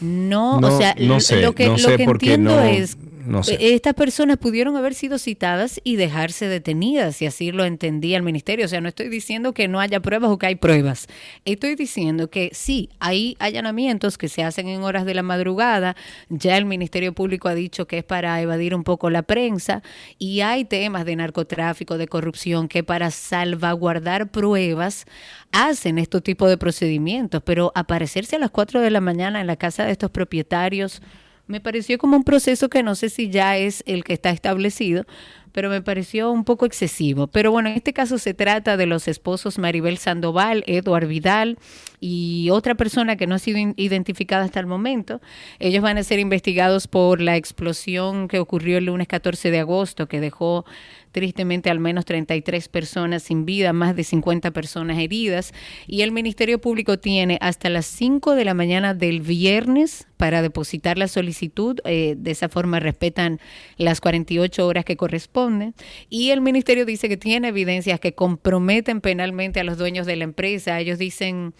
No, No, o sea, no l- sé, lo que, no lo sé que entiendo es, no sé. eh, estas personas pudieron haber sido citadas y dejarse detenidas, y así lo entendía el ministerio. O sea, no estoy diciendo que no haya pruebas o que hay pruebas. Estoy diciendo que sí, hay allanamientos que se hacen en horas de la madrugada. Ya el Ministerio Público ha dicho que es para evadir un poco la prensa, y hay temas de narcotráfico, de corrupción, que para salvaguardar pruebas hacen este tipo de procedimientos, pero aparecerse a las 4 de la mañana en la casa de estos propietarios me pareció como un proceso que no sé si ya es el que está establecido, pero me pareció un poco excesivo. Pero bueno, en este caso se trata de los esposos Maribel Sandoval, Eduard Vidal y otra persona que no ha sido identificada hasta el momento. Ellos van a ser investigados por la explosión que ocurrió el lunes 14 de agosto, que dejó tristemente al menos 33 personas sin vida, más de 50 personas heridas. Y el Ministerio Público tiene hasta las 5 de la mañana del viernes para depositar la solicitud. Eh, de esa forma respetan las 48 horas que corresponden. Y el Ministerio dice que tiene evidencias que comprometen penalmente a los dueños de la empresa. Ellos dicen,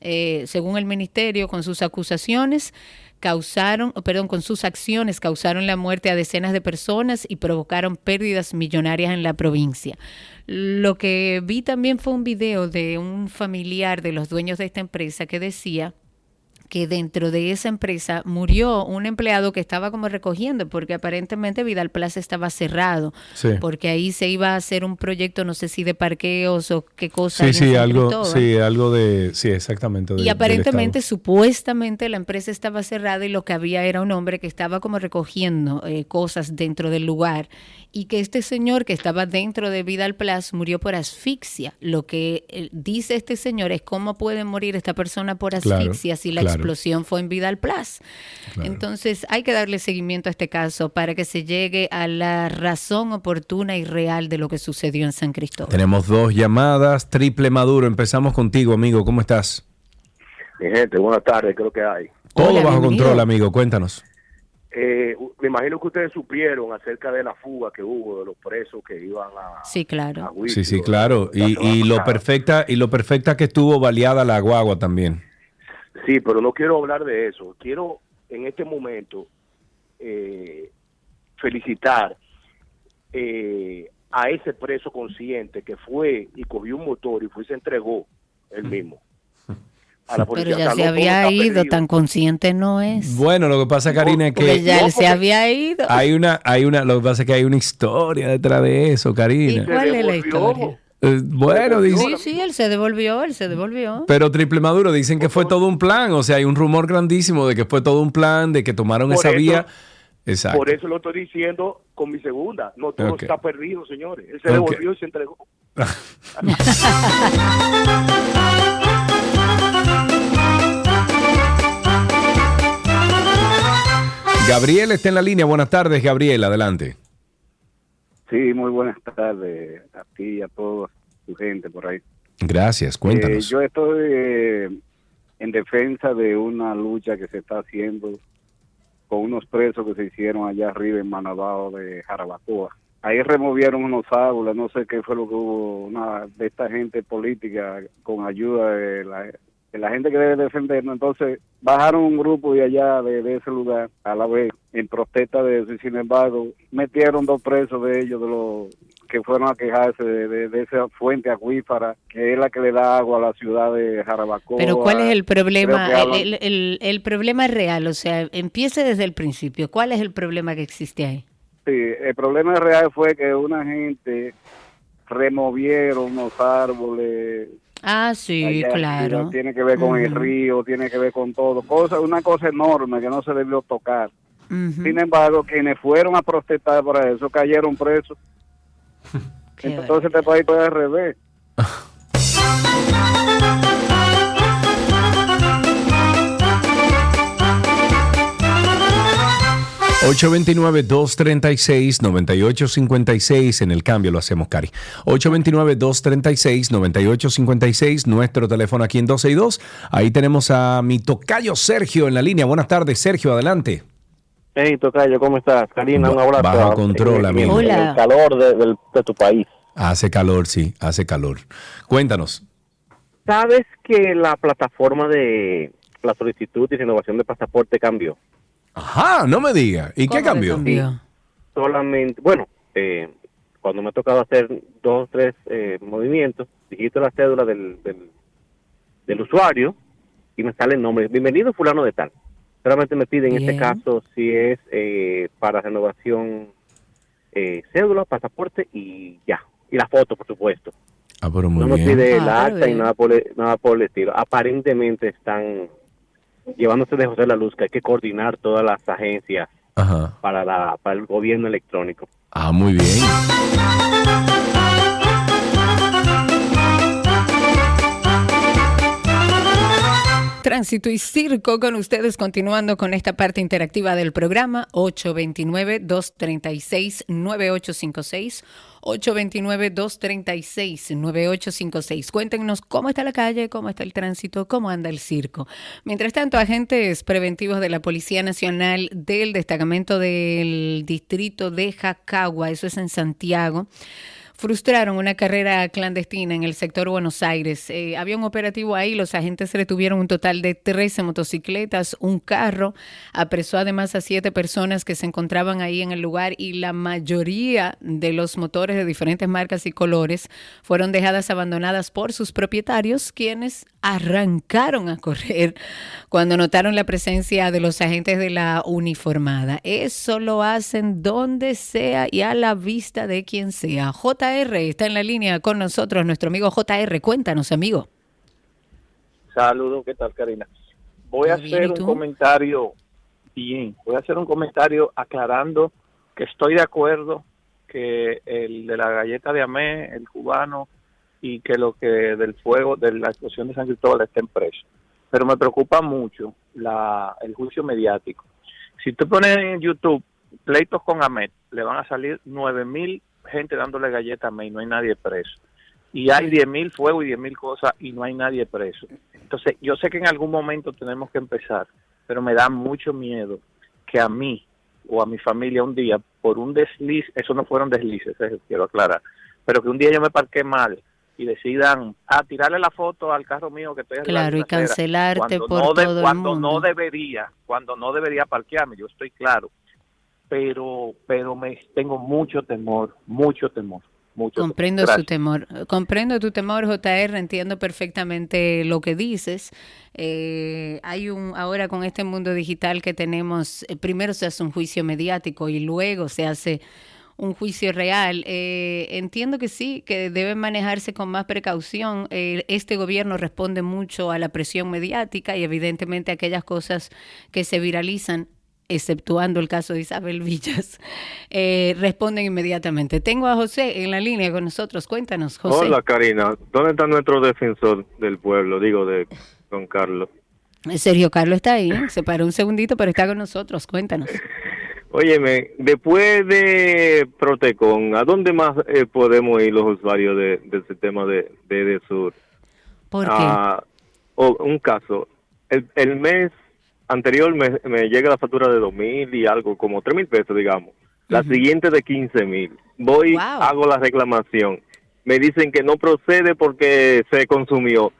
eh, según el Ministerio, con sus acusaciones, causaron, perdón, con sus acciones causaron la muerte a decenas de personas y provocaron pérdidas millonarias en la provincia. Lo que vi también fue un video de un familiar de los dueños de esta empresa que decía que dentro de esa empresa murió un empleado que estaba como recogiendo, porque aparentemente Vidal Plaza estaba cerrado, Sí. porque ahí se iba a hacer un proyecto, no sé si de parqueos o qué cosa. Sí, sí, algo, sí, algo de, sí, exactamente. de- Y aparentemente, supuestamente, la empresa estaba cerrada y lo que había era un hombre que estaba como recogiendo eh, cosas dentro del lugar y que este señor que estaba dentro de Vidal Plus murió por asfixia. Lo que eh, dice este señor es cómo puede morir esta persona por Claro, asfixia si la claro. Explosión fue en Vidal Plus. Entonces hay que darle seguimiento a este caso para que se llegue a la razón oportuna y real de lo que sucedió en San Cristóbal. Tenemos dos llamadas, triple maduro. Empezamos contigo, amigo. ¿Cómo estás? Mi gente, buenas tardes, creo que hay. Todo bajo control, amigo. Cuéntanos. Eh, me imagino que ustedes supieron acerca de la fuga que hubo de los presos que iban a... Sí, claro. Sí, sí, claro. Y, y lo perfecta y lo perfecta que estuvo baleada la guagua también. Sí, pero no quiero hablar de eso. Quiero en este momento eh, felicitar eh, a ese preso consciente que fue y cogió un motor y fue y se entregó él mismo. A la Pero policía. ya O sea, se había ido, perdido. tan consciente no es. Bueno, lo que pasa, Karina, es Porque que ya él se había ido. hay una, hay una, lo que pasa es que hay una historia detrás de eso, Karina. ¿Y cuál es la historia? Eh, bueno, dice, Sí, sí, él se devolvió, él se devolvió. pero triple maduro dicen que fue todo un plan, o sea, hay un rumor grandísimo de que fue todo un plan, de que tomaron Por esa eso- vía. Exacto. Por eso lo estoy diciendo con mi segunda. No todo está perdido, señores. Él se devolvió y se entregó. Gabriel está en la línea. Buenas tardes, Gabriel, adelante. Sí, muy buenas tardes a ti y a toda tu gente por ahí. Gracias, Eh, cuéntanos. yo estoy eh, en defensa de una lucha que se está haciendo con unos presos que se hicieron allá arriba en Manabao de Jarabacoa. Ahí removieron unos árboles, no sé qué fue lo que hubo, una de esta gente política con ayuda de la, la gente que debe defendernos. Entonces bajaron un grupo de allá, de, de ese lugar, a la vez, en protesta de eso. Y sin embargo, metieron dos presos de ellos, de los que fueron a quejarse de, de- de esa fuente acuífera, que es la que le da agua a la ciudad de Jarabacoa. Pero ¿cuál es el problema? El, el- el- el problema real, o sea, empiece desde el principio. ¿Cuál es el problema que existe ahí? Sí, el problema real fue que una gente removieron unos árboles. Ah, sí, allá claro. Tiene que ver con el río, tiene que ver con todo. Cosa, una cosa enorme que no se debió tocar. Sin embargo, quienes fueron a protestar por eso cayeron presos. Entonces este país fue al revés. 829-236-9856 en el cambio lo hacemos, Cari. 829-236-9856, nuestro teléfono aquí en 12 y 2. Ahí tenemos a mi tocayo Sergio en la línea. Buenas tardes, Sergio, adelante. Hey, Tocayo, ¿cómo estás? Karina, un abrazo. Bajo control, en- amigo. en el calor de, de tu país. Hace calor, sí, hace calor. Cuéntanos. ¿Sabes que la plataforma de la solicitud y renovación de pasaporte cambió? Ajá, no me diga. ¿Y qué cambió? Solamente, bueno, eh, cuando me ha tocado hacer dos o tres eh, movimientos, digito la cédula del, del, del usuario y me sale el nombre. Bienvenido fulano de tal. Solamente me pide en este caso si es eh, para renovación eh, cédula, pasaporte y ya. Y la foto, por supuesto. Ah, pero muy no me bien. pide el Ah, acta y nada por, nada por el estilo. Aparentemente están llevándose de José la Luz que hay que coordinar todas las agencias Ajá. para, la, para el gobierno electrónico. Ah, muy bien. Tránsito y Circo con ustedes continuando con esta parte interactiva del programa 829-236-9856. 829-236-9856. Cuéntenos cómo está la calle, cómo está el tránsito, cómo anda el circo. Mientras tanto, agentes preventivos de la Policía Nacional del destacamento del distrito de Jacagua, eso es en Santiago, frustraron una carrera clandestina en el sector Buenos Aires. Eh, había un operativo ahí, los agentes retuvieron un total de 13 motocicletas, un carro, apresó además a siete personas que se encontraban ahí en el lugar y la mayoría de los motores de diferentes marcas y colores fueron dejadas abandonadas por sus propietarios, quienes arrancaron a correr cuando notaron la presencia de los agentes de la uniformada. Eso lo hacen donde sea y a la vista de quien sea. JR está en la línea con nosotros, nuestro amigo JR. Cuéntanos, amigo. Saludos, ¿qué tal, Karina? Voy a hacer ¿y un comentario, bien, voy a hacer un comentario aclarando que estoy de acuerdo que el de la galleta de Amé, el cubano, y que lo que del fuego, de la explosión de San Cristóbal estén presos. pero me preocupa mucho la, el juicio mediático. Si tú pones en YouTube pleitos con Ahmed, le van a salir nueve mil gente dándole galletas a Ahmed y no hay nadie preso. Y hay diez mil fuegos y diez mil cosas y no hay nadie preso. Entonces, yo sé que en algún momento tenemos que empezar, pero me da mucho miedo que a mí o a mi familia un día, por un desliz, eso no fueron deslices, eso quiero aclarar, pero que un día yo me parqué mal y decidan a tirarle la foto al carro mío que estoy Claro, y cancelarte por no de- todo el cuando mundo. no debería, cuando no debería parquearme, yo estoy claro, pero pero me tengo mucho temor, mucho temor, mucho Comprendo temor. su temor. Comprendo tu temor, JR. Entiendo perfectamente lo que dices. Eh, hay un ahora con este mundo digital que tenemos, eh, primero se hace un juicio mediático y luego se hace un juicio real. Eh, entiendo que sí, que debe manejarse con más precaución. Eh, este gobierno responde mucho a la presión mediática y evidentemente aquellas cosas que se viralizan exceptuando el caso de Isabel Villas, eh, responden inmediatamente. Tengo a José en la línea con nosotros. Cuéntanos, José. Hola Karina, ¿dónde está nuestro defensor del pueblo? Digo, de Don Carlos. Sergio Carlos está ahí, ¿eh? se paró un segundito, pero está con nosotros. Cuéntanos. Óyeme, después de Protecon, ¿a dónde más eh, podemos ir los usuarios de- del sistema de, de Edesur? ¿Por qué? Ah, un caso, el, el mes anterior me, me llega la factura de dos mil y algo, como tres mil pesos, digamos. La siguiente de 15 mil. Voy, hago la reclamación. Me dicen que no procede porque se consumió.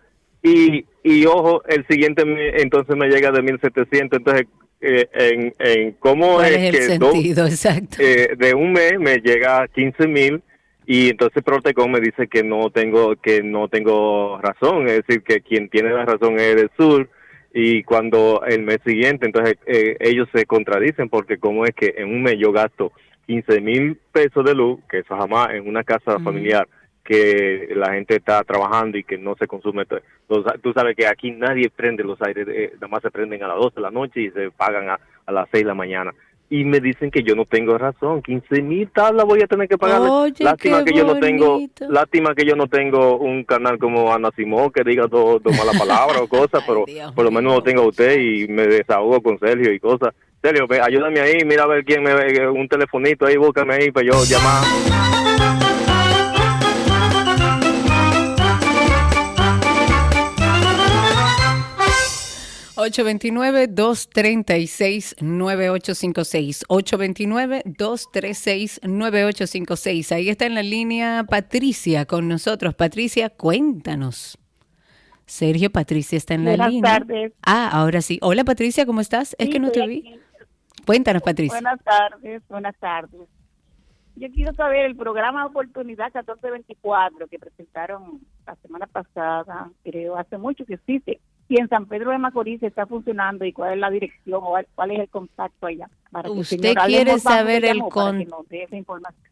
Y, y ojo, el siguiente me- entonces me llega de 1700. Entonces, eh, en, en cómo ¿Cuál es, el que dos- sentido? Exacto. eh, de un mes me llega a 15 mil y entonces Protecon me dice que no tengo que no tengo razón, es decir, que quien tiene la razón es el sur y cuando el mes siguiente, entonces eh, ellos se contradicen porque como es que en un mes yo gasto 15 mil pesos de luz, que eso jamás en una casa familiar que la gente está trabajando y que no se consume. los- Tú sabes que aquí nadie prende los aires, eh, nada más se prenden a las 12 de la noche y se pagan a, a las 6 de la mañana. Y me dicen que yo no tengo razón, 15 mil tablas voy a tener que pagar. Lástima que yo no tengo, lástima que yo no tengo un canal como Ana Simón que diga dos dos malas palabras o cosas, pero por lo menos lo tengo a usted y me desahogo con Sergio y cosas. Sergio, ayúdame ahí, mira a ver quién me ve, un telefonito ahí, búscame ahí para yo llamar. 829-236-9856. 829-236-9856. Ahí está en la línea Patricia con nosotros. Patricia, cuéntanos. Sergio, Patricia está en la Buenas línea. tardes. Ah, ahora sí. Hola Patricia, ¿cómo estás? Es Sí, que no te vi. Cuéntanos, Patricia. Buenas tardes, buenas tardes. Yo quiero saber el programa Oportunidad 1424 que presentaron la semana pasada, creo, hace mucho que existe. Y en San Pedro de Macorís está funcionando y cuál es la dirección o cuál- es el contacto allá. Para que Usted señor quiere saber el llamó para que con- nos dé esa información.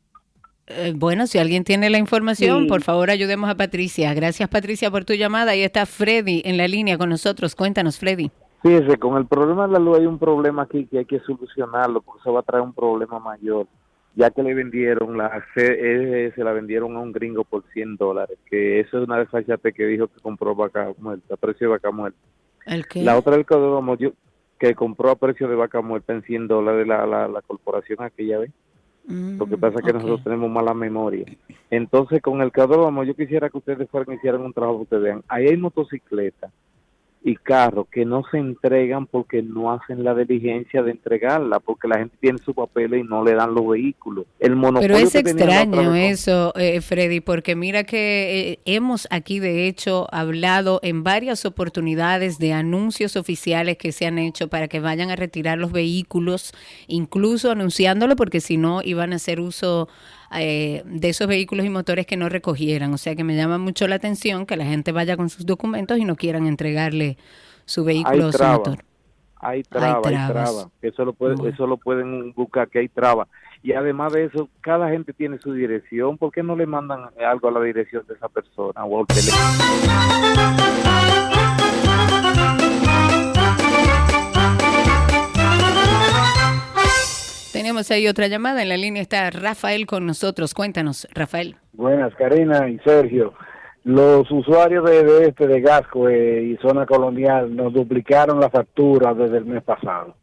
Eh, bueno, si alguien tiene la información, Sí. por favor ayudemos a Patricia. Gracias Patricia por tu llamada. Ahí está Freddy en la línea con nosotros. Cuéntanos, Freddy. Fíjese, con el problema de la luz hay un problema aquí que hay que solucionarlo porque eso va a traer un problema mayor. Ya que le vendieron, la CE se la vendieron a un gringo por 100 dólares, que eso es una desfachate que dijo que compró vaca muerta, a precio de vaca muerta. ¿El qué? La otra del codómo yo que compró a precio de vaca muerta en 100 dólares la, la, la corporación aquella vez. Lo que pasa es que nosotros tenemos mala memoria. Entonces, con el cadrómo, yo quisiera que ustedes fueran y hicieran un trabajo que ustedes vean. Ahí hay motocicletas y carros que no se entregan porque no hacen la diligencia de entregarla, porque la gente tiene su papel y no le dan los vehículos. El monopolio Pero es que extraño eso, eh, Freddy, porque mira que eh, hemos aquí de hecho hablado en varias oportunidades de anuncios oficiales que se han hecho para que vayan a retirar los vehículos, incluso anunciándolo porque si no iban a hacer uso eh, de esos vehículos y motores que no recogieran. O sea que me llama mucho la atención que la gente vaya con sus documentos y no quieran entregarle su vehículo hay o su motor. hay trabas, hay trabas. trabas. Eso lo, puede- eso lo pueden buscar, que hay trabas. Y además de eso, cada gente tiene su dirección. ¿Por qué no le mandan algo a la dirección de esa persona o al teléfono? Tenemos ahí otra llamada. En la línea está Rafael con nosotros. Cuéntanos, Rafael. Buenas, Karina y Sergio. los usuarios de, de este, de Gasco eh, y zona colonial, nos duplicaron la factura desde el mes pasado.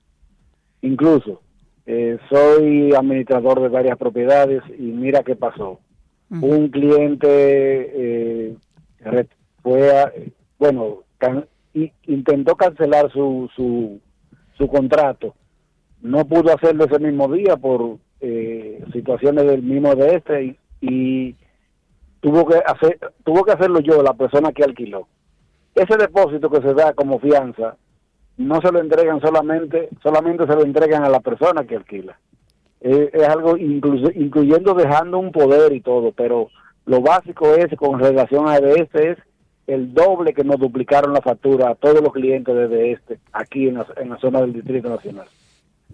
Incluso, eh, soy administrador de varias propiedades y mira qué pasó. Un cliente eh, fue, a- bueno, can- intentó cancelar su, su, su contrato. No pudo hacerlo ese mismo día por eh, situaciones del mismo de este y, tuvo que hacer tuvo que hacerlo yo, la persona que alquiló. Ese depósito que se da como fianza no se lo entregan solamente solamente se lo entregan a la persona que alquila. Eh, es algo incluso, incluyendo dejando un poder y todo, pero lo básico es con relación a este es el doble que nos duplicaron la factura a todos los clientes de este aquí en la, en la zona del Distrito Nacional.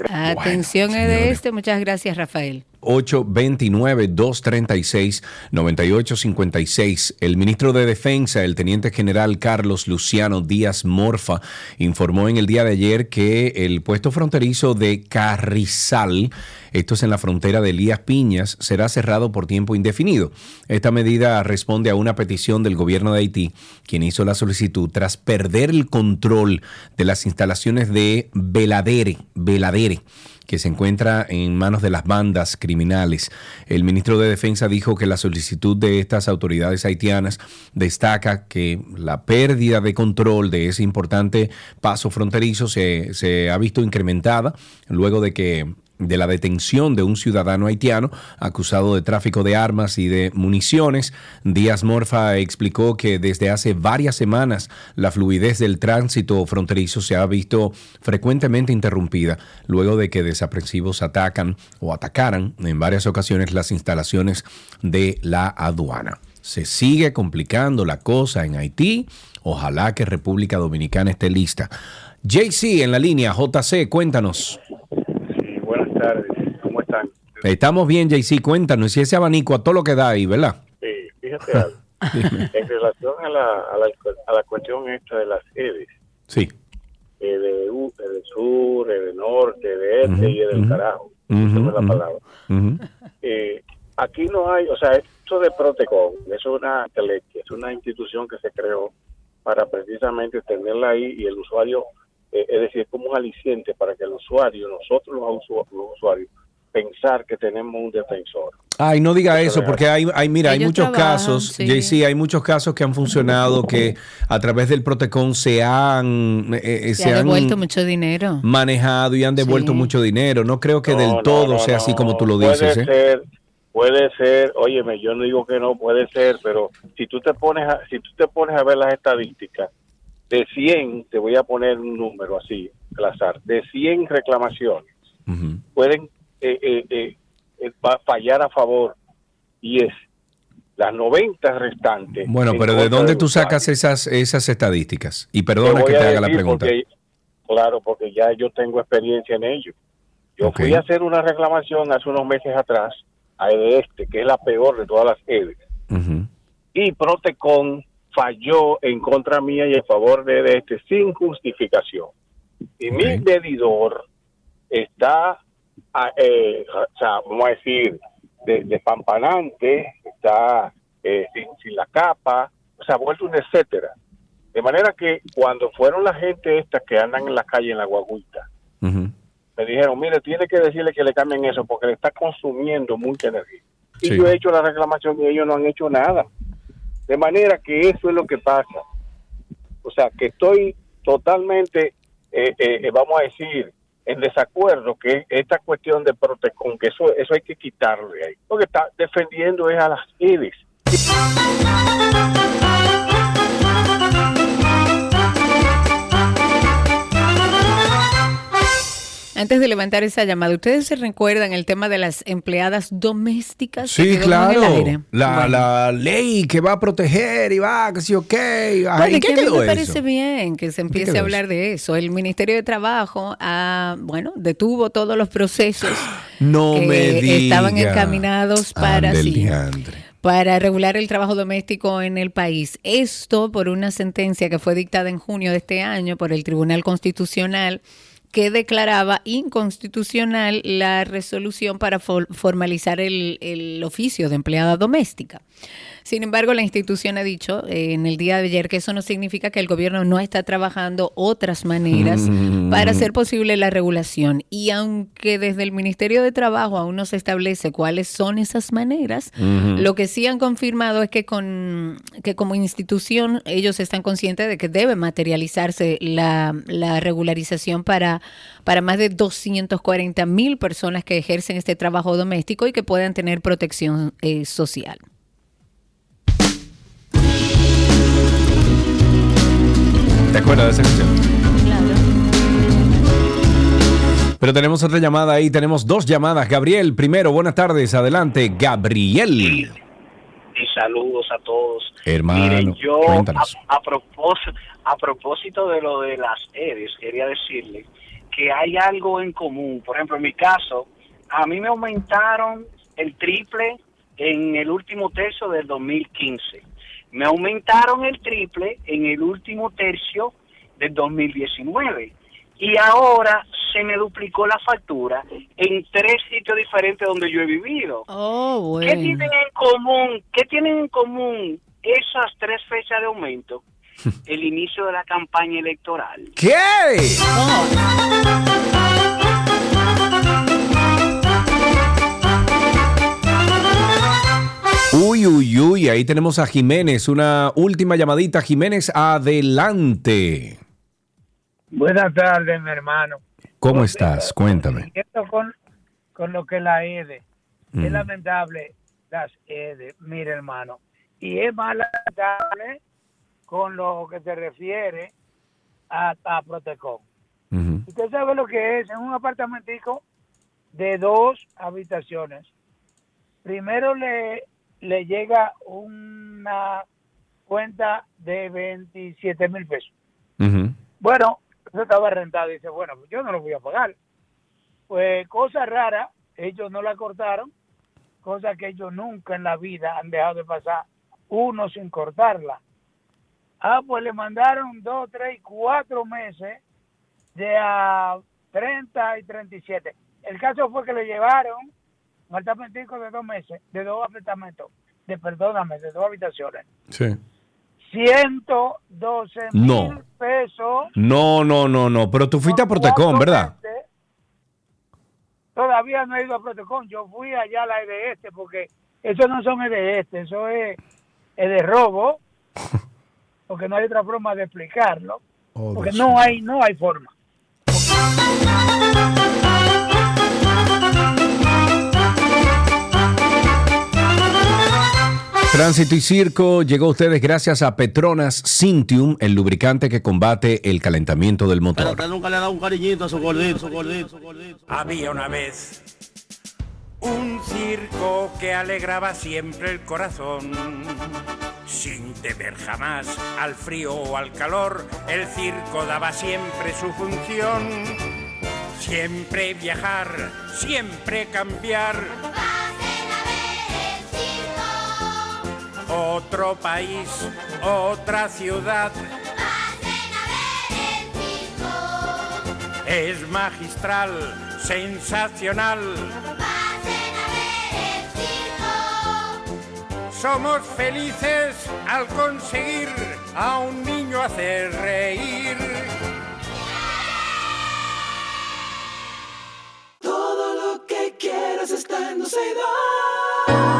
Atención es de este. Muchas gracias, Rafael. 829-236-9856. El ministro de Defensa, el teniente general Carlos Luciano Díaz Morfa, informó en el día de ayer que el puesto fronterizo de Carrizal, esto es en la frontera de Elías Piñas, será cerrado por tiempo indefinido. Esta medida responde a una petición del gobierno de Haití, quien hizo la solicitud tras perder el control de las instalaciones de Veladere, Veladere que se encuentra en manos de las bandas criminales. El ministro de Defensa dijo que la solicitud de estas autoridades haitianas destaca que la pérdida de control de ese importante paso fronterizo se, se ha visto incrementada luego de que de la detención de un ciudadano haitiano acusado de tráfico de armas y de municiones. Díaz Morfa explicó que desde hace varias semanas la fluidez del tránsito fronterizo se ha visto frecuentemente interrumpida luego de que desaprensivos atacan o atacaran en varias ocasiones las instalaciones de la aduana. Se sigue complicando la cosa en Haití. Ojalá que República Dominicana esté lista. JC en la línea, JC, cuéntanos. Tardes. ¿Cómo están? Estamos bien, JC, cuéntanos. Si ese abanico a todo lo que da ahí, ¿verdad? Sí, fíjate algo. En relación a la, a, la, a la cuestión esta de las sedes, Sí. eh, de, U- eh, de sur, eh, de norte, de este Ujú, y del ujú. carajo, Ujú, esa no es la palabra. Eh, aquí no hay, o sea, esto de Protecon es una es una institución que se creó para precisamente tenerla ahí y el usuario, eh, es decir, como un aliciente para que el usuario, nosotros los, usu- los usuarios, pensar que tenemos un defensor. Ay, no diga Eso eso, es porque hay, hay mira, hay muchos trabajan, casos, sí. JC, hay muchos casos que han funcionado que a través del Protecon se han, eh, eh, Se, se ha han devuelto mucho dinero. manejado y han devuelto mucho dinero. No creo que No, del no, todo no, sea no, así como tú lo puede dices. ¿eh? ser, puede ser, óyeme, yo no digo que no, puede ser, pero si tú te pones a, si tú te pones a ver las estadísticas, de 100, te voy a poner un número así, al azar, de 100 reclamaciones, pueden eh, eh, eh, eh, fa- fallar a favor 10. Las 90 restantes. Bueno, en pero ¿de dónde tú sacas esas, esas estadísticas? Y perdona que te haga la pregunta. porque- claro, porque ya yo tengo experiencia en ello. Yo Ok. fui a hacer una reclamación hace unos meses atrás a este, que es la peor de todas las EDES. Ujú. Y Protecon falló en contra mía y en favor de este sin justificación. Y mi medidor está, ah, eh, o sea, vamos a decir, de, despampanante, está eh, sin, sin la capa, o sea, vuelto un etcétera. De manera que cuando fueron la gente esta que andan en la calle en la guaguita, me dijeron, mire, tiene que decirle que le cambien eso porque le está consumiendo mucha energía. Y yo he hecho la reclamación y ellos no han hecho nada. De manera que eso es lo que pasa. O sea, que estoy totalmente, eh, eh, eh, vamos a decir, en desacuerdo que esta cuestión de Protecon, que eso, eso hay que quitarlo de ahí. Porque está defendiendo es a las IBIS. Antes de levantar esa llamada, ¿ustedes se recuerdan el tema de las empleadas domésticas? que Sí, quedó en el claro. aire? La, Bueno. la ley que va a proteger y va, que sí, ok. Ay, Bueno, y ¿Qué que a mí quedó me eso? parece bien que se empiece quedó a hablar de eso. El Ministerio de Trabajo, ah, bueno, detuvo todos los procesos No que me diga. estaban encaminados para sí, para regular el trabajo doméstico en el país. Esto por una sentencia que fue dictada en junio de este año por el Tribunal Constitucional que declaraba inconstitucional la resolución para for- formalizar el, el oficio de empleada doméstica. Sin embargo, la institución ha dicho eh, en el día de ayer que eso no significa que el gobierno no está trabajando otras maneras Mm. para hacer posible la regulación. Y aunque desde el Ministerio de Trabajo aún no se establece cuáles son esas maneras, lo que sí han confirmado es que con que como institución ellos están conscientes de que debe materializarse la, la regularización para, para más de 240 mil personas que ejercen este trabajo doméstico y que puedan tener protección eh, social. ¿Te acuerdas de esa canción? Pero tenemos otra llamada ahí, tenemos dos llamadas. Gabriel, primero, buenas tardes, adelante. Gabriel. y saludos a todos. Hermano, Miren, yo a, propósito, a propósito de lo de las EDES, quería decirle que hay algo en común. Por ejemplo, en mi caso, a mí me aumentaron el triple en el último tercio del 2015. Me aumentaron el triple en el último tercio del 2019. Y ahora se me duplicó la factura en tres sitios diferentes donde yo he vivido. Oh, ¿Qué tienen en común? ¿Qué tienen en común esas tres fechas de aumento? El inicio de la campaña electoral. ¿Qué? Uy, uy, uy, ahí tenemos a Jiménez, una última llamadita. Jiménez, adelante. Buenas tardes, mi hermano. ¿Cómo estás? Cuéntame. Con, con lo que la EDE. Es Ujú. lamentable las EDE, mire, hermano. Y es más lamentable con lo que se refiere a, a Protecon. Usted sabe lo que es en un apartamentico de dos habitaciones. Primero le, le llega una cuenta de 27 mil pesos. Bueno, eso estaba rentado. Dice, bueno, pues yo no lo voy a pagar. Pues cosa rara, ellos no la cortaron, cosa que ellos nunca en la vida han dejado de pasar uno sin cortarla. Ah, pues le mandaron dos, tres, cuatro meses de a 30 y 37. El caso fue que le llevaron un apartamentico de dos meses, de dos apartamentos, de perdóname, de dos habitaciones. Sí. 112 No. mil pesos. No, no, no, no. Pero tú fuiste a Protecon, ¿verdad? Todavía no he ido a Protecon. Yo fui allá a la EDS porque eso no son EDS, eso es, es de robo. Porque no hay otra forma de explicarlo. Oh, porque no hay, no hay forma. Tránsito y Circo llegó a ustedes gracias a Petronas Cintium, el lubricante que combate el calentamiento del motor. Nunca le ha dado un cariñito a su gordito, su gordito, su gordito. Había una vez un circo que alegraba siempre el corazón. Sin temer jamás al frío o al calor, el circo daba siempre su función. Siempre viajar, siempre cambiar. Otro país, otra ciudad. Es magistral, sensacional. Somos felices al conseguir a un niño hacer reír. Todo lo que quieras está en Dulceida.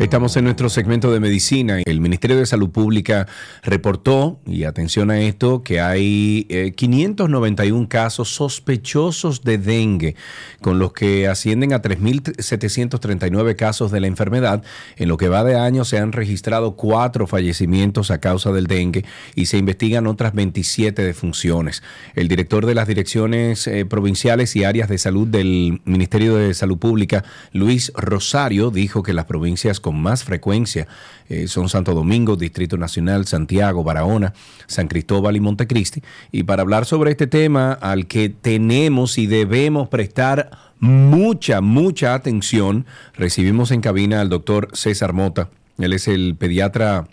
Estamos en nuestro segmento de medicina. El Ministerio de Salud Pública reportó, y atención a esto, que hay eh, 591 casos sospechosos de dengue, con los que ascienden a 3.739 casos de la enfermedad. En lo que va de año se han registrado cuatro fallecimientos a causa del dengue y se investigan otras 27 defunciones. El director de las direcciones eh, provinciales y áreas de salud del Ministerio de Salud Pública, Luis Rosario, dijo que las provincias con más frecuencia eh, son Santo Domingo, Distrito Nacional, Santiago, Barahona, San Cristóbal y Montecristi. Y para hablar sobre este tema al que tenemos y debemos prestar mucha, mucha atención, recibimos en cabina al doctor César Mota. Él es el pediatra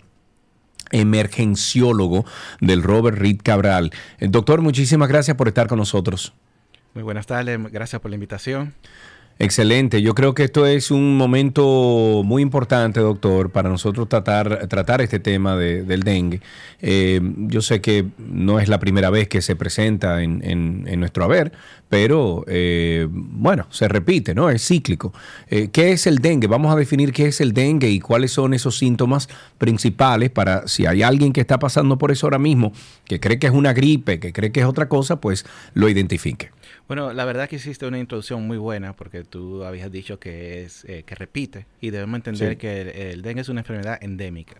emergenciólogo del Robert Reed Cabral. Eh, doctor, muchísimas gracias por estar con nosotros. Muy buenas tardes, gracias por la invitación. Excelente. Yo creo que esto es un momento muy importante, doctor, para nosotros tratar, tratar este tema de- del dengue. Eh, yo sé que no es la primera vez que se presenta en, en- en nuestro haber, pero eh, bueno, se repite, ¿no? Es cíclico. Eh, ¿Qué es el dengue? Vamos a definir qué es el dengue y cuáles son esos síntomas principales para si hay alguien que está pasando por eso ahora mismo, que cree que es una gripe, que cree que es otra cosa, pues lo identifique. Bueno, la verdad que hiciste una introducción muy buena porque tú habías dicho que es eh, que repite y debemos entender Sí. que el, el dengue es una enfermedad endémica.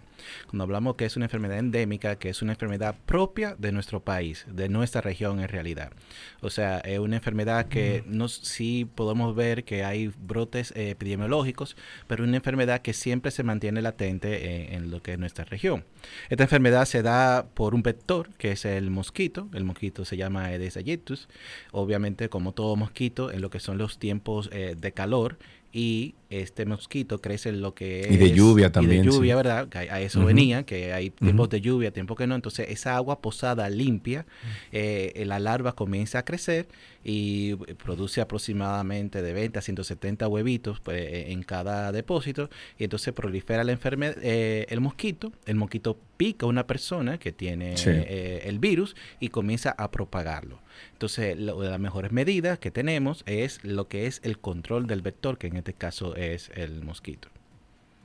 Cuando hablamos que es una enfermedad endémica, que es una enfermedad propia de nuestro país, de nuestra región en realidad. O sea, es una enfermedad que no sí podemos ver que hay brotes eh, epidemiológicos, pero una enfermedad que siempre se mantiene latente en, en lo que es nuestra región. Esta enfermedad se da por un vector, que es el mosquito. El mosquito se llama Aedes aegyptus. Obviamente, como todo mosquito, en lo que son los tiempos eh, de calor y este mosquito crece en lo que es Y de lluvia y también, de sí. lluvia verdad Que a eso venía que hay tiempos de lluvia tiempos que no. Entonces esa agua posada limpia eh, la larva comienza a crecer y produce aproximadamente de 20 a 170 huevitos pues, eh, en cada depósito. Y entonces prolifera la enfermedad el mosquito. El mosquito pica a una persona que tiene Sí. eh, el virus y comienza a propagarlo entonces, lo- de las mejores medidas que tenemos es lo que es el control del vector, que en este caso es el mosquito.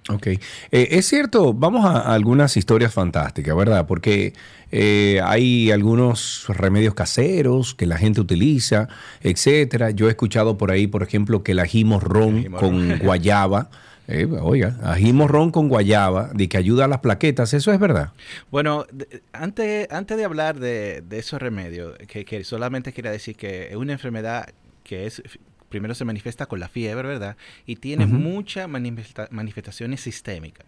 Ok. Eh, es cierto, vamos a, a algunas historias fantásticas, ¿verdad? Porque eh, hay algunos remedios caseros que la gente utiliza, etcétera. Yo he escuchado por ahí, por ejemplo, que el ají morrón con guayaba, eh, oiga, ají morrón con guayaba, de que ayuda a las plaquetas, ¿eso es verdad? Bueno, antes, antes de hablar de, de esos remedios, que, que solamente quería decir que es una enfermedad que es primero se manifiesta con la fiebre, ¿verdad? Y tiene Ujú. muchas manifesta- manifestaciones sistémicas.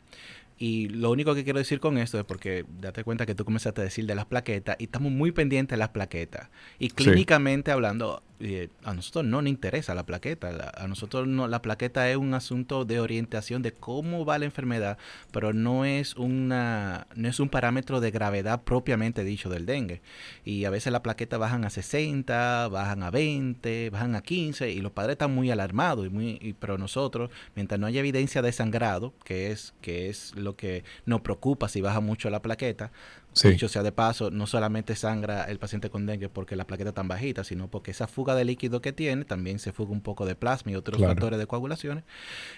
Y lo único que quiero decir con esto es porque date cuenta que tú comenzaste a decir de las plaquetas y estamos muy pendientes de las plaquetas. Y clínicamente hablando, eh, a nosotros no nos interesa la plaqueta. La- a nosotros no, la plaqueta es un asunto de orientación de cómo va la enfermedad, pero no es, una, no es un parámetro de gravedad propiamente dicho del dengue. Y a veces las plaquetas bajan a 60, bajan a 20, bajan a 15 y los padres están muy alarmados. Y muy, y- pero nosotros, mientras no haya evidencia de sangrado, que es, que es lo que nos preocupa si baja mucho la plaqueta, Sí. dicho sea de paso, no solamente sangra el paciente con dengue porque la plaqueta tan bajita, sino porque esa fuga de líquido que tiene, también se fuga un poco de plasma y otros Claro. factores de coagulaciones.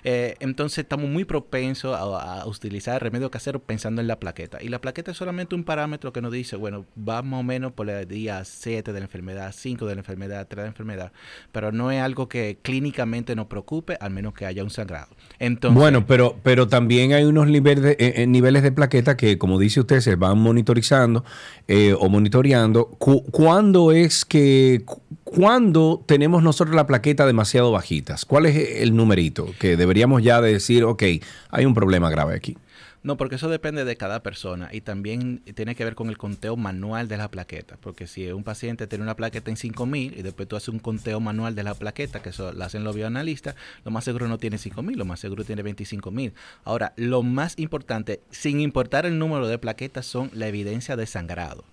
Eh, entonces estamos muy propensos a, a utilizar el remedio casero pensando en la plaqueta. Y la plaqueta es solamente un parámetro que nos dice, bueno, va más o menos por el día 7 de la enfermedad, 5 de la enfermedad, 3 de la enfermedad, pero no es algo que clínicamente nos preocupe, al menos que haya un sangrado. Entonces, bueno, pero, pero también hay unos niveles de, eh, eh, niveles de plaqueta que, como dice usted, se van monitorizando eh, o monitoreando. Cu- ¿Cuándo es que, cu- cuándo tenemos nosotros la plaqueta demasiado bajitas? ¿Cuál es el numerito que deberíamos ya de decir, ok, hay un problema grave aquí? No, porque eso depende de cada persona y también tiene que ver con el conteo manual de la plaqueta. Porque si un paciente tiene una plaqueta en 5000 y después tú haces un conteo manual de la plaqueta, que eso lo hacen los bioanalistas, lo más seguro no tiene 5000, lo más seguro tiene 25000. Ahora, lo más importante, sin importar el número de plaquetas, son la evidencia de sangrado.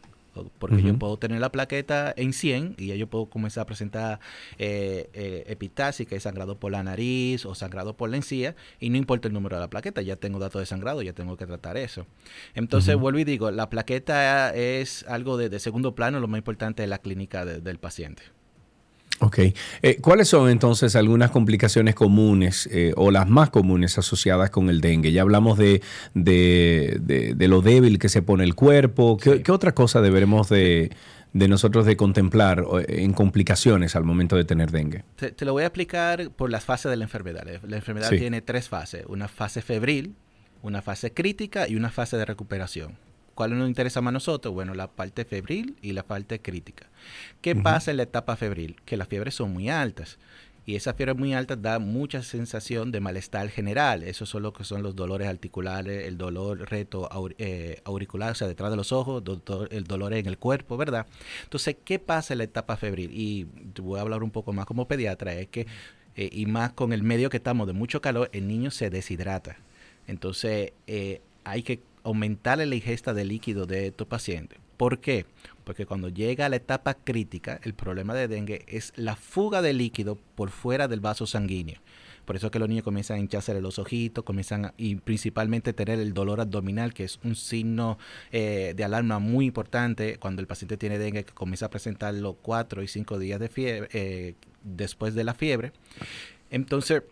Porque yo puedo tener la plaqueta en 100 y ya yo puedo comenzar a presentar eh, eh, epistaxis, que es sangrado por la nariz o sangrado por la encía, y no importa el número de la plaqueta, ya tengo datos de sangrado, ya tengo que tratar eso. Entonces, vuelvo y digo, la plaqueta es algo de, de segundo plano, lo más importante es la clínica de- del paciente. Ok. Eh, ¿Cuáles son entonces algunas complicaciones comunes eh, o las más comunes asociadas con el dengue? Ya hablamos de, de, de- de lo débil que se pone el cuerpo. ¿Qué, qué otra cosa deberemos de, de nosotros de contemplar eh, en complicaciones al momento de tener dengue? Te, te lo voy a explicar por las fases de la enfermedad. La- La enfermedad Sí. tiene tres fases, una fase febril, una fase crítica y una fase de recuperación. ¿Cuál nos interesa más a nosotros? Bueno, la parte febril y la parte crítica. ¿Qué pasa en la etapa febril? Que las fiebres son muy altas. Y esa fiebre muy alta da mucha sensación de malestar general. Eso son lo que son los dolores articulares, el dolor reto aur- eh, auricular, o sea, detrás de los ojos, doctor- el dolor en el cuerpo, ¿verdad? Entonces, ¿qué pasa en la etapa febril? Y voy a hablar un poco más como pediatra, es que, eh, y más con el medio que estamos de mucho calor, el niño se deshidrata. Entonces, eh, hay que aumentar la ingesta de líquido de estos pacientes. ¿Por qué? Porque cuando llega a la etapa crítica, el problema de dengue es la fuga de líquido por fuera del vaso sanguíneo. Por eso es que los niños comienzan a hincharse los ojitos, comienzan a- y principalmente tener el dolor abdominal, que es un signo eh, de alarma muy importante cuando el paciente tiene dengue, que comienza a presentarlo cuatro y cinco días de fiebre, eh, después de la fiebre. Entonces,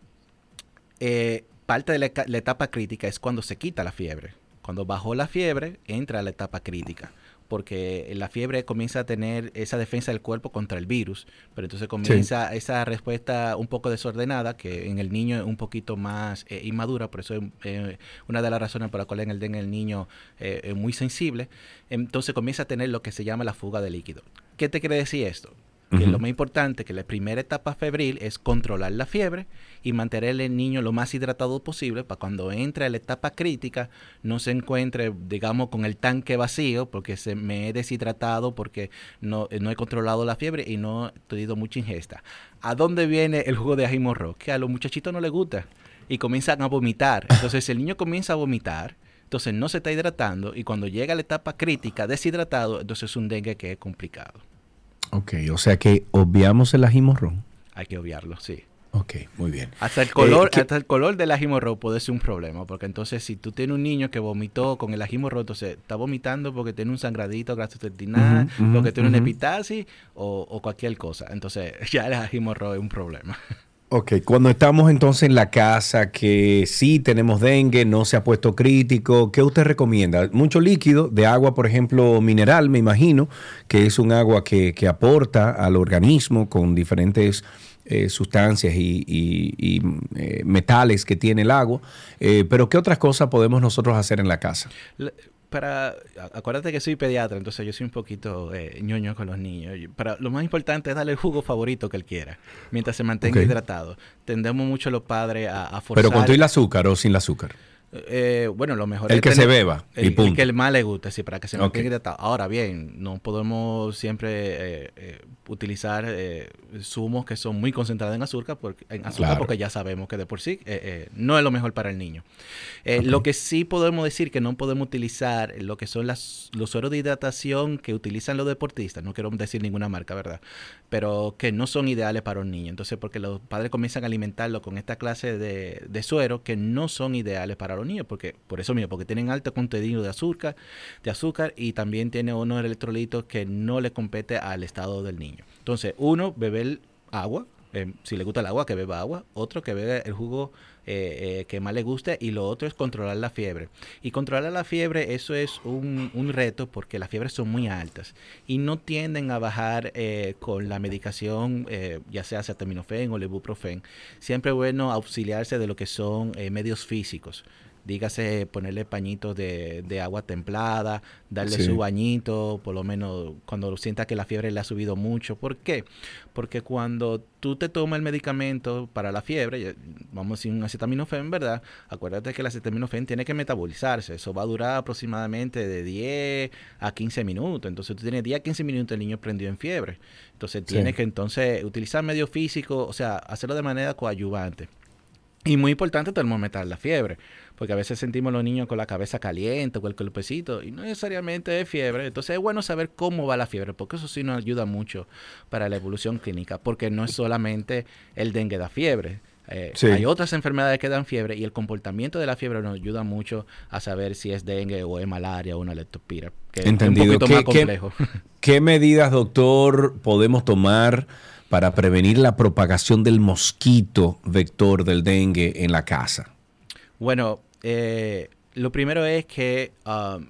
eh, parte de la etapa crítica es cuando se quita la fiebre. Cuando bajó la fiebre, entra a la etapa crítica. Porque la fiebre comienza a tener esa defensa del cuerpo contra el virus, pero entonces comienza esa respuesta un poco desordenada, que en el niño es un poquito más eh, inmadura, por eso es eh, una de las razones por las cuales en el dengue el niño eh, es muy sensible. Entonces comienza a tener lo que se llama la fuga de líquido. ¿Qué te quiere decir esto? Que Ujú. lo más importante, que la primera etapa febril es controlar la fiebre y mantener el niño lo más hidratado posible para cuando entre a la etapa crítica no se encuentre, digamos, con el tanque vacío porque se me he deshidratado, porque no, eh, no he controlado la fiebre y no he tenido mucha ingesta. ¿A dónde viene el jugo de ají morro? Que a los muchachitos no les gusta y comienzan a vomitar. Entonces el niño comienza a vomitar. Entonces no se está hidratando y cuando llega a la etapa crítica deshidratado, entonces es un dengue que es complicado. Ok, o sea que obviamos el ají morrón. Hay que obviarlo, sí. Ok, muy bien. Hasta el color, Eh, ¿qué- hasta el color del ají morrón puede ser un problema, porque entonces si tú tienes un niño que vomitó con el ají morrón, entonces está vomitando porque tiene un sangradito gastrointestinal, Ujú, ujú, porque tiene una ujú. epitasis o, o cualquier cosa. Entonces ya el ají morrón es un problema. Ok, cuando estamos entonces en la casa que sí tenemos dengue, no se ha puesto crítico, ¿qué usted recomienda? Mucho líquido, de agua, por ejemplo, mineral, me imagino, que es un agua que, que aporta al organismo con diferentes eh, sustancias y, eh, metales que tiene el agua. Eh, pero ¿qué otras cosas podemos nosotros hacer en la casa? Para, acuérdate que soy pediatra, entonces yo soy un poquito eh, ñoño con los niños. Para, lo más importante es darle el jugo favorito que él quiera, mientras se mantenga hidratado. Tendemos mucho los padres a, a forzar. Pero con todo el azúcar o sin el azúcar. Eh, bueno, lo mejor El es que se beba, y El, el punto. que el más le guste, sí, para que se Ok. mantenga hidratado. Ahora bien, no podemos siempre eh, eh, utilizar eh, zumos que son muy concentrados en azúcar, porque, en azúcar Claro. porque ya sabemos que de por sí eh, eh, no es lo mejor para el niño. Lo que sí podemos decir que no podemos utilizar lo que son las, los sueros de hidratación que utilizan los deportistas, no quiero decir ninguna marca, ¿verdad? Pero que no son ideales para un niño. Entonces, porque los padres comienzan a alimentarlo con esta clase de, de suero que no son ideales para los niños, porque por eso mismo, porque tienen alto contenido de azúcar, de azúcar y también tiene unos electrolitos que no le compete al estado del niño. Entonces, uno, beber agua, eh, si le gusta el agua, que beba agua. Otro, que beba el jugo eh, eh, que más le guste. Y lo otro es controlar la fiebre. Y controlar la fiebre, eso es un, reto porque las fiebres son muy altas y no tienden a bajar eh, con la medicación, eh, ya sea acetaminofén o lebuprofen. Siempre es bueno auxiliarse de lo que son eh, medios físicos. Dígase ponerle pañitos de, de agua templada, darle Sí. su bañito, por lo menos cuando sienta que la fiebre le ha subido mucho. ¿Por qué? Porque cuando tú te tomas el medicamento para la fiebre, vamos a decir un acetaminofén, ¿verdad? Acuérdate que el acetaminofén tiene que metabolizarse. Eso va a durar aproximadamente de 10 a 15 minutos. Entonces tú tienes 10 a 15 minutos el niño prendido en fiebre. Entonces Sí. tienes que entonces utilizar medio físico, o sea, hacerlo de manera coadyuvante. Y muy importante termometrar la fiebre, porque a veces sentimos los niños con la cabeza caliente o el cuerpecito y no necesariamente es fiebre. Entonces es bueno saber cómo va la fiebre, porque eso sí nos ayuda mucho para la evolución clínica, porque no es solamente el dengue da fiebre. Eh, Sí. Hay otras enfermedades que dan fiebre y el comportamiento de la fiebre nos ayuda mucho a saber si es dengue o es malaria o una leptospira, que es un Entendido. poquito ¿Qué- más qué- complejo. ¿Qué medidas, doctor, podemos tomar para prevenir la propagación del mosquito vector del dengue en la casa? Bueno, eh, lo primero es que um,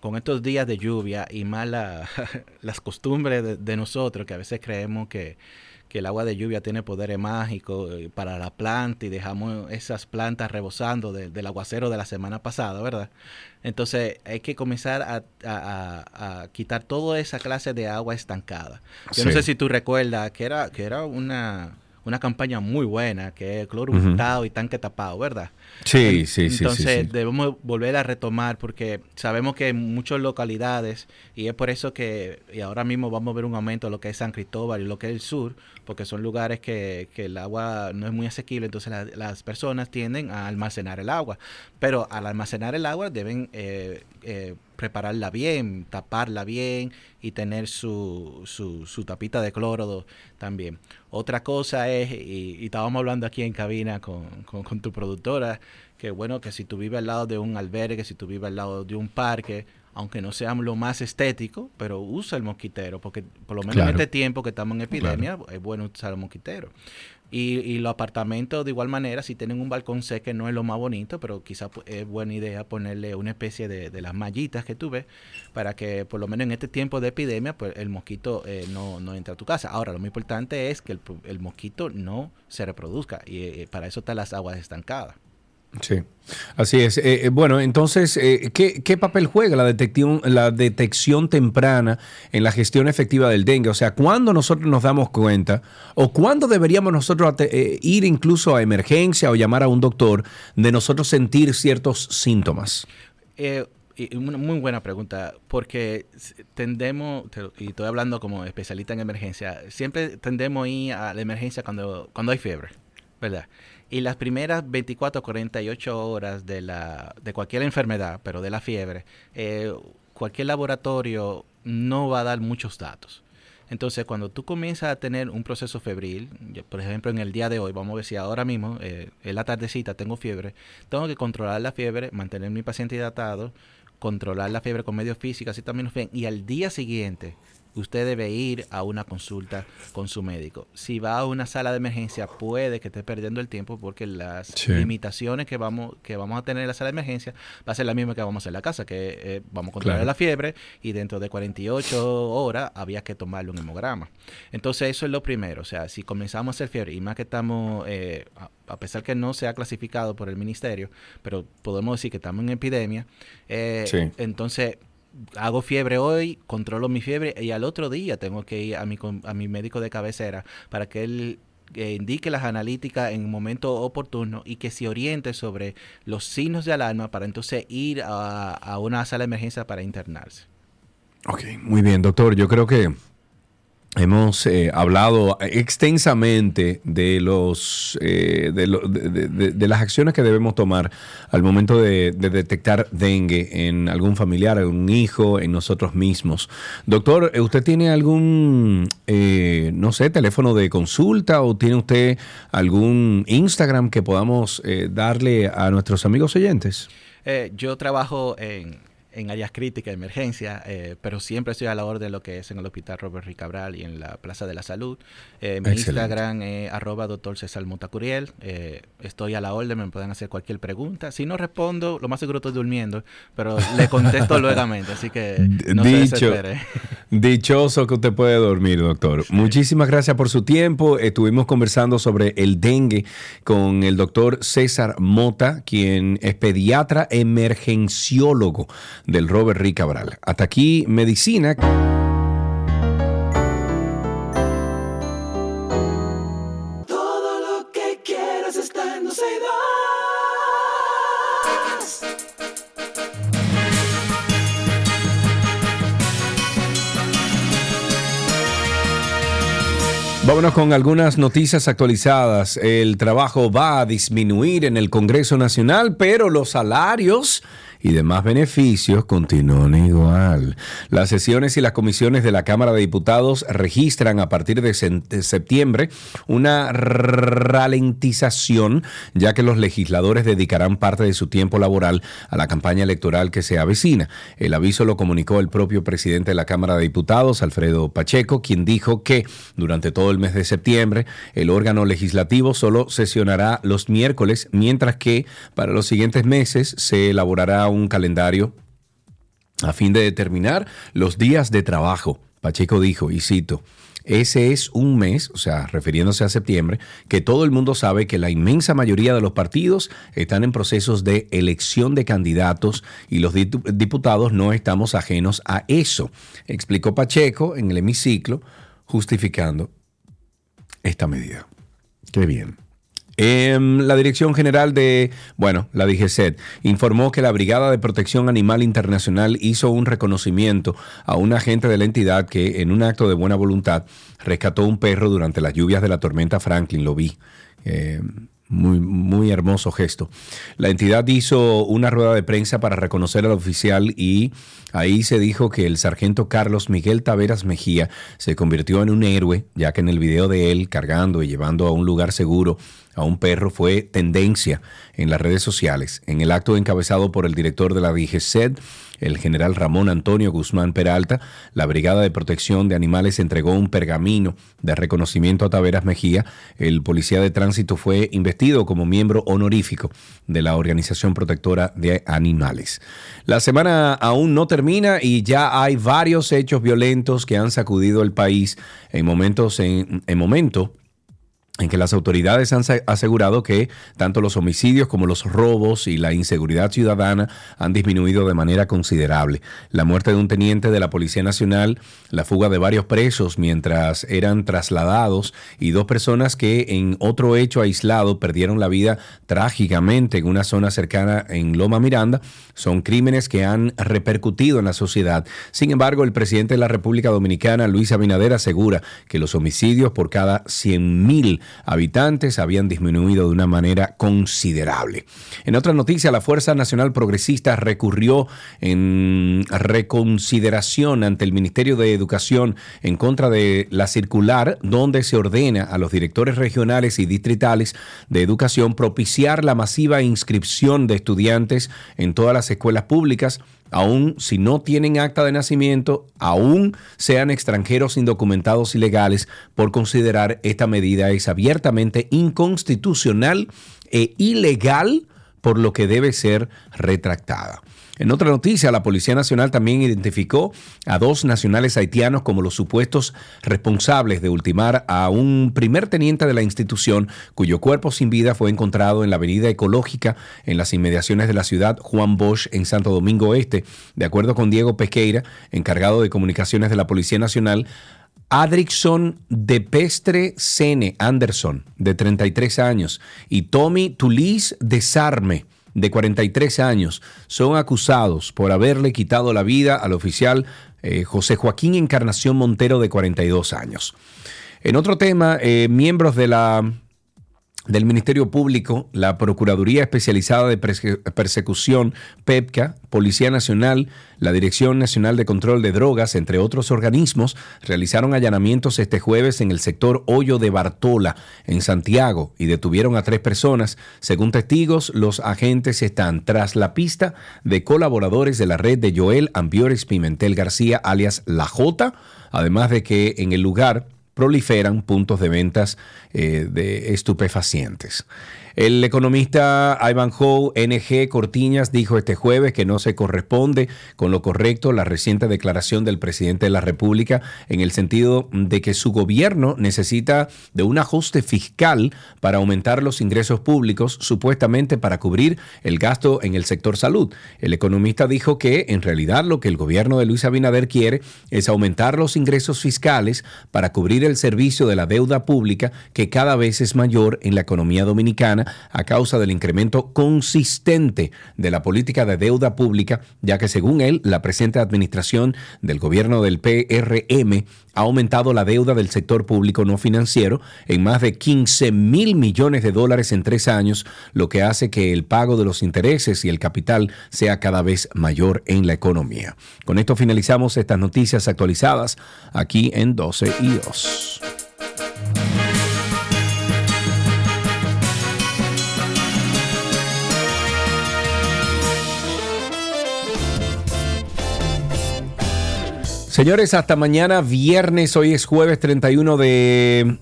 con estos días de lluvia y más la- las costumbres de, de nosotros, que a veces creemos que, que el agua de lluvia tiene poderes mágicos eh, para la planta y dejamos esas plantas rebosando de- del aguacero de la semana pasada, ¿verdad? Entonces hay que comenzar a, a- a- a quitar toda esa clase de agua estancada. Yo no sé si tú recuerdas que era, que era una, una campaña muy buena, que es cloro untado y tanque tapado, ¿verdad? Sí, sí, sí, sí, Entonces sí. debemos volver a retomar porque sabemos que en muchas localidades, y es por eso que y ahora mismo vamos a ver un aumento de lo que es San Cristóbal y lo que es el sur, porque son lugares que, que el agua no es muy asequible, entonces la- las personas tienden a almacenar el agua. Pero al almacenar el agua deben eh, eh, prepararla bien, taparla bien y tener su, su, su tapita de cloro también. Otra cosa es, y, y estábamos hablando aquí en cabina con, con, con tu productora, que bueno, que si tú vives al lado de un albergue, si tú vives al lado de un parque, aunque no sea lo más estético, pero usa el mosquitero, porque por lo menos Claro. en este tiempo que estamos en epidemia, es bueno usar el mosquitero. Y, y los apartamentos de igual manera, si tienen un balcón sé que no es lo más bonito, pero quizás es buena idea ponerle una especie de, las mallitas que tú ves para que por lo menos en este tiempo de epidemia pues el mosquito eh, no, no entre a tu casa. Ahora, lo muy importante es que el, el mosquito no se reproduzca y eh, para eso están las aguas estancadas. Sí, así es. Eh, eh, bueno, entonces, eh, ¿qué, papel juega la detección, temprana en la gestión efectiva del dengue? O sea, ¿cuándo nosotros nos damos cuenta o cuándo deberíamos nosotros eh, ir incluso a emergencia o llamar a un doctor de nosotros sentir ciertos síntomas? Una muy buena pregunta, porque tendemos, te- y estoy hablando como especialista en emergencia, siempre tendemos a ir a la emergencia cuando, cuando hay fiebre, ¿verdad? Y las primeras 24 48 horas de, la, de cualquier enfermedad, pero de la fiebre, eh, cualquier laboratorio no va a dar muchos datos. Entonces, cuando tú comienzas a tener un proceso febril, por ejemplo, en el día de hoy, vamos a ver si ahora mismo, eh, en la tardecita, tengo fiebre, tengo que controlar la fiebre, mantener mi paciente hidratado, controlar la fiebre con medios físicos, así también y al día siguiente usted debe ir a una consulta con su médico. Si va a una sala de emergencia, puede que esté perdiendo el tiempo porque las Sí. limitaciones que vamos, que vamos a tener en la sala de emergencia va a ser la misma que vamos a hacer en la casa, que eh, vamos a controlar Claro. la fiebre y dentro de 48 horas había que tomarle un hemograma. Entonces eso es lo primero, o sea, si comenzamos a hacer fiebre y más que estamos, eh, a, a pesar que no se ha clasificado por el ministerio, pero podemos decir que estamos en epidemia, eh, Sí. entonces hago fiebre hoy, controlo mi fiebre y al otro día tengo que ir a mi, a mi médico de cabecera para que él eh, indique las analíticas en un momento oportuno y que se oriente sobre los signos de alarma para entonces ir a, a una sala de emergencia para internarse. Ok, muy bien, doctor. Yo creo que hemos eh, hablado extensamente de los eh, de, las acciones que debemos tomar al momento de, de detectar dengue en algún familiar, en un hijo, en nosotros mismos. Doctor, eh, ¿usted tiene algún, eh, no sé, teléfono de consulta o tiene usted algún Instagram que podamos eh, darle a nuestros amigos oyentes? Eh, yo trabajo en, en áreas críticas, emergencia, eh, pero siempre estoy a la orden de lo que es en el Hospital Robert Ricabral y en la Plaza de la Salud. Eh, mi. Instagram es arroba doctor César Montacuriel. Eh, estoy a la orden, me pueden hacer cualquier pregunta. Si no respondo, lo más seguro estoy durmiendo, pero le contesto luegamente, así que no se Dicho, desespere. dichoso que usted puede dormir, doctor. Muchísimas gracias por su tiempo. Estuvimos conversando sobre el dengue con el doctor César Mota, quien es pediatra emergenciólogo del Robert Rick Cabral. Hasta aquí, medicina. Todo lo que quieras está en Dos Vámonos con algunas noticias actualizadas. El trabajo va a disminuir en el Congreso Nacional, pero los salarios y demás beneficios continúan igual. Las sesiones y las comisiones de la Cámara de Diputados registran a partir de septiembre una ralentización, ya que los legisladores dedicarán parte de su tiempo laboral a la campaña electoral que se avecina. El aviso lo comunicó el propio presidente de la Cámara de Diputados, Alfredo Pacheco, quien dijo que durante todo el mes de septiembre el órgano legislativo solo sesionará los miércoles, mientras que para los siguientes meses se elaborará un calendario a fin de determinar los días de trabajo. Pacheco dijo, y cito, ese es un mes, o sea, refiriéndose a septiembre, que todo el mundo sabe que la inmensa mayoría de los partidos están en procesos de elección de candidatos y los diputados no estamos ajenos a eso, explicó Pacheco en el hemiciclo, justificando esta medida. Qué bien. Em, la Dirección General de, bueno, la DGCET, informó que la Brigada de Protección Animal Internacional hizo un reconocimiento a un agente de la entidad que, en un acto de buena voluntad, rescató un perro durante las lluvias de la tormenta Franklin. Lo vi. Em, Muy, muy hermoso gesto. La entidad hizo una rueda de prensa para reconocer al oficial y ahí se dijo que el sargento Carlos Miguel Taveras Mejía se convirtió en un héroe, ya que en el video de él cargando y llevando a un lugar seguro a un perro fue tendencia en las redes sociales. En el acto encabezado por el director de la DGCED, el general Ramón Antonio Guzmán Peralta, la Brigada de Protección de Animales entregó un pergamino de reconocimiento a Taveras Mejía. El policía de tránsito fue investido como miembro honorífico de la Organización Protectora de Animales. La semana aún no termina y ya hay varios hechos violentos que han sacudido el país en momentos en, en momento en que las autoridades han asegurado que tanto los homicidios como los robos y la inseguridad ciudadana han disminuido de manera considerable. La muerte de un teniente de la Policía Nacional, la fuga de varios presos mientras eran trasladados y dos personas que en otro hecho aislado perdieron la vida trágicamente en una zona cercana en Loma Miranda son crímenes que han repercutido en la sociedad. Sin embargo, el presidente de la República Dominicana, Luis Abinader, asegura que los homicidios por cada 100.000 habitantes habían disminuido de una manera considerable. En otra noticia, la Fuerza Nacional Progresista recurrió en reconsideración ante el Ministerio de Educación en contra de la circular donde se ordena a los directores regionales y distritales de educación propiciar la masiva inscripción de estudiantes en todas las escuelas públicas aun si no tienen acta de nacimiento, aún sean extranjeros indocumentados ilegales, por considerar esta medida es abiertamente inconstitucional e ilegal, por lo que debe ser retractada. En otra noticia, la Policía Nacional también identificó a dos nacionales haitianos como los supuestos responsables de ultimar a un primer teniente de la institución cuyo cuerpo sin vida fue encontrado en la avenida ecológica en las inmediaciones de la ciudad Juan Bosch en Santo Domingo Este. De acuerdo con Diego Pesqueira, encargado de comunicaciones de la Policía Nacional, Adrickson de Pestre Sene Anderson, de 33 años, y Tommy Tulis de Sarme, de 43 años, son acusados por haberle quitado la vida al oficial eh, José Joaquín Encarnación Montero, de 42 años. En otro tema, eh, miembros de la del Ministerio Público, la Procuraduría Especializada de Perse- Persecución, PEPCA, Policía Nacional, la Dirección Nacional de Control de Drogas, entre otros organismos, realizaron allanamientos este jueves en el sector Hoyo de Bartola, en Santiago, y detuvieron a tres personas. Según testigos, los agentes están tras la pista de colaboradores de la red de Joel Ambiores Pimentel García, alias La Jota, además de que en el lugar proliferan puntos de ventas eh, de estupefacientes. El economista Ivanhoe NG Cortiñas dijo este jueves que no se corresponde con lo correcto la reciente declaración del presidente de la República en el sentido de que su gobierno necesita de un ajuste fiscal para aumentar los ingresos públicos, supuestamente para cubrir el gasto en el sector salud. El economista dijo que en realidad lo que el gobierno de Luis Abinader quiere es aumentar los ingresos fiscales para cubrir el servicio de la deuda pública que cada vez es mayor en la economía dominicana a causa del incremento consistente de la política de deuda pública, ya que según él, la presente administración del gobierno del PRM ha aumentado la deuda del sector público no financiero en más de 15 mil millones de dólares en tres años, lo que hace que el pago de los intereses y el capital sea cada vez mayor en la economía. Con esto finalizamos estas noticias actualizadas aquí en 12 y 2. Señores, hasta mañana viernes, hoy es jueves 31 de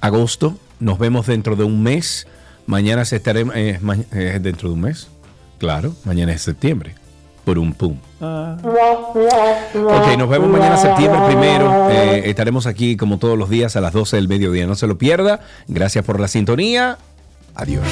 agosto, nos vemos dentro de un mes, mañana se estaremos, eh, eh, dentro de un mes, claro, mañana es septiembre, por un pum. Ok, nos vemos mañana septiembre primero, eh, estaremos aquí como todos los días a las 12 del mediodía, no se lo pierda, gracias por la sintonía, adiós.